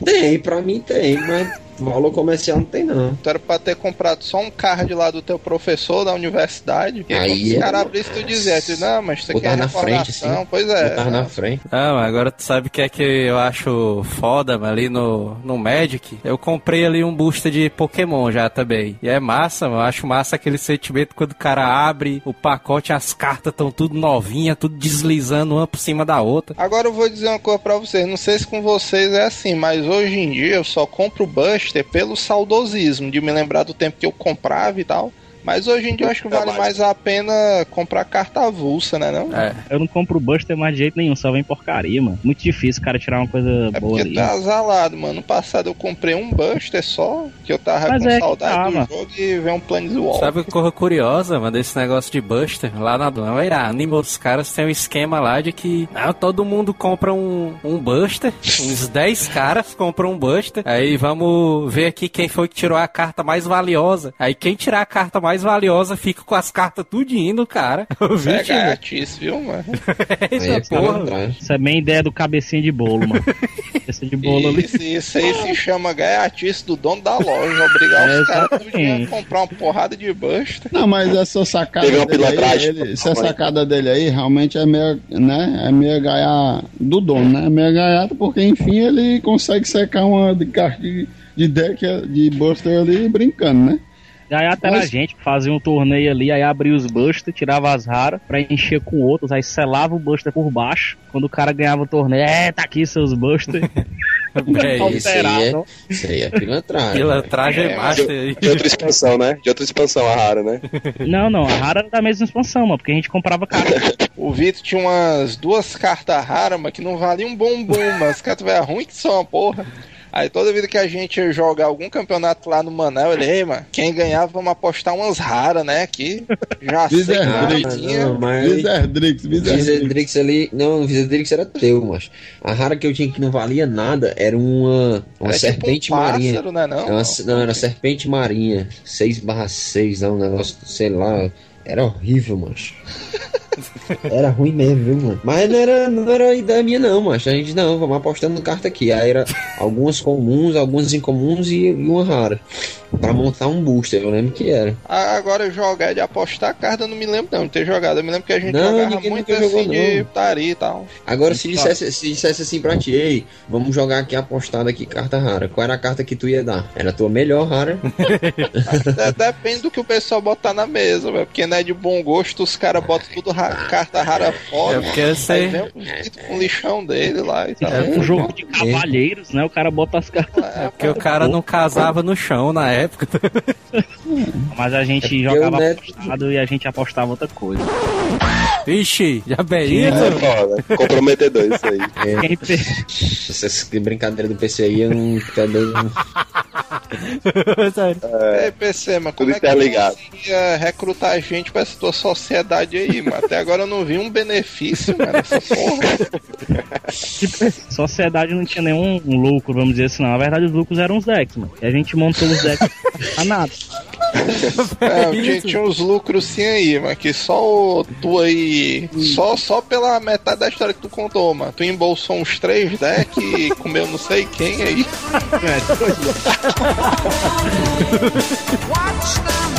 Speaker 5: tem, pra mim tem, mas valor comercial não tem não.
Speaker 6: Tu era pra ter comprado só um card lá do teu professor da universidade. E aí, os
Speaker 5: é-
Speaker 6: caras abrissem, tu dizesse, não, mas isso aqui é
Speaker 5: na frente, assim.
Speaker 6: Pois é.
Speaker 5: Botar na frente.
Speaker 2: Ah, mas agora tu sabe o que é que eu acho foda, mas ali no, no Magic, eu comprei ali um booster de Pokémon já também. E é massa, mano. Eu acho massa aquele sentimento quando o cara abre o pacote, as cartas estão tudo novinha, tudo deslizando uma por cima da outra.
Speaker 6: Agora eu vou dizer uma coisa pra vocês, não sei se com vocês é assim, mas hoje em dia eu só compro Buster pelo saudosismo, de me lembrar do tempo que eu comprava e tal. Mas hoje em dia eu acho que vale mais a pena comprar carta avulsa, né não?
Speaker 2: É.
Speaker 4: Eu não compro Buster mais de jeito nenhum, só vem porcaria, mano. Muito difícil o cara tirar uma coisa
Speaker 6: É
Speaker 4: boa
Speaker 6: porque
Speaker 4: ali.
Speaker 6: tá azalado, mano. No passado eu comprei um Buster só, que eu tava
Speaker 4: Mas
Speaker 6: com
Speaker 4: é que
Speaker 6: saudade
Speaker 4: tá,
Speaker 6: do
Speaker 4: mano.
Speaker 6: jogo e veio um Planeswalker.
Speaker 2: Sabe que coisa curiosa, mano, desse negócio de Buster? Lá na Dona Animal, os caras têm um esquema lá de que ah, todo mundo compra um, um Buster, uns 10 caras compram um Buster, aí vamos ver aqui quem foi que tirou a carta mais valiosa. Aí quem tirar a carta mais valiosa fica com as cartas tudo indo, cara. Vi,
Speaker 6: É grátis, viu, mano?
Speaker 2: Isso
Speaker 5: Aí
Speaker 2: é porra.
Speaker 5: pilantragem.
Speaker 4: Isso é bem ideia do cabecinha de bolo, mano. Cabeça de bolo ali.
Speaker 6: Isso, isso aí se chama gaiatice do dono da loja. Obrigar
Speaker 4: É,
Speaker 6: os caras a comprar uma porrada de Buster.
Speaker 3: Não, mas essa sacada
Speaker 7: Teve uma
Speaker 3: dele aí, ele- essa sacada dele aí realmente é meio, né, é meio gaiar do dono, né? É meio gaiato porque, enfim, ele consegue secar uma de carta de, de deck de Buster ali brincando, né?
Speaker 4: Aí até a
Speaker 3: Mas-
Speaker 4: gente que fazia um torneio ali, aí abria os Buster, tirava as raras pra encher com outros, aí selava o Buster por baixo. Quando o cara ganhava o torneio, é, tá aqui seus Buster.
Speaker 2: É isso.
Speaker 5: Aí é, isso aí é pilantragem.
Speaker 2: Pilantragem
Speaker 6: É,
Speaker 2: master aí.
Speaker 7: De outra expansão, né? De outra expansão, a rara, né?
Speaker 4: Não, não, a rara era da mesma expansão, mano, porque a gente comprava carta.
Speaker 6: O Vitor tinha umas duas cartas raras, mas que não valiam um bombom, mas as cartas velhas ruins que são uma porra. Aí toda vida que a gente ia jogar algum campeonato lá no Manel, ele, ei, mano, quem ganhar vamos apostar umas raras, né? Aqui já sei não.
Speaker 5: Não, mas
Speaker 3: Wizardrix, Wizardrix.
Speaker 5: Wizardrix ali. Não, o Wizardrix era teu, mas a rara que eu tinha que não valia nada era uma, uma
Speaker 6: Era
Speaker 5: serpente
Speaker 6: tipo um
Speaker 5: marinha.
Speaker 6: pássaro, né? Não,
Speaker 5: Era uma- não, era serpente marinha. 6 barra 6, um negócio, sei lá. Era horrível, macho. Era ruim mesmo, viu, mano? Mas não era, não era ideia minha, não, macho. A gente, não, vamos apostando carta aqui. Aí era algumas comuns, algumas incomuns e, e uma rara. Pra montar um booster, eu lembro que era.
Speaker 6: Ah, Agora jogar de apostar carta, eu não me lembro não de ter jogado. Eu me lembro que a gente
Speaker 5: Não,
Speaker 6: jogava
Speaker 5: ninguém
Speaker 6: muito assim
Speaker 5: jogou,
Speaker 6: de putaria e tal.
Speaker 5: Agora, se dissesse, se dissesse assim pra ti, ei, vamos jogar aqui apostado aqui, carta rara. Qual era a carta que tu ia dar? Era a tua melhor rara.
Speaker 6: De- Depende do que o pessoal botar na mesa, velho. Porque não é de bom gosto, os caras botam tudo ra- carta rara fora.
Speaker 2: É porque
Speaker 6: Aí
Speaker 2: você.
Speaker 6: vem um o lixão dele lá e tal.
Speaker 4: É um jogo de cavalheiros, né? O cara bota as cartas.
Speaker 6: É,
Speaker 2: Porque o cara não casava no chão na época.
Speaker 4: Mas a gente
Speaker 5: porque
Speaker 4: jogava
Speaker 5: Neto-
Speaker 4: apostado e a gente apostava outra coisa.
Speaker 2: Vixe, já bem
Speaker 7: É foda. Comprometedor isso aí.
Speaker 5: É,
Speaker 4: Quem pe-
Speaker 5: essas brincadeira do PC aí, eu não. dando-
Speaker 6: É, PC, mas como
Speaker 7: Tudo
Speaker 6: é que conseguia recrutar gente pra essa tua sociedade aí, mano? Até agora eu não vi um benefício, mano, nessa porra.
Speaker 4: Sociedade não tinha nenhum lucro, vamos dizer assim, não. Na verdade, os lucros eram os decks, mano. E a gente montou os decks a nada.
Speaker 6: É, tinha, tinha uns lucros sim aí, mas que só o- tu aí. Só, só pela metade da história que tu contou, mano. Tu embolsou uns três decks e comeu não sei quem aí.
Speaker 10: Watch them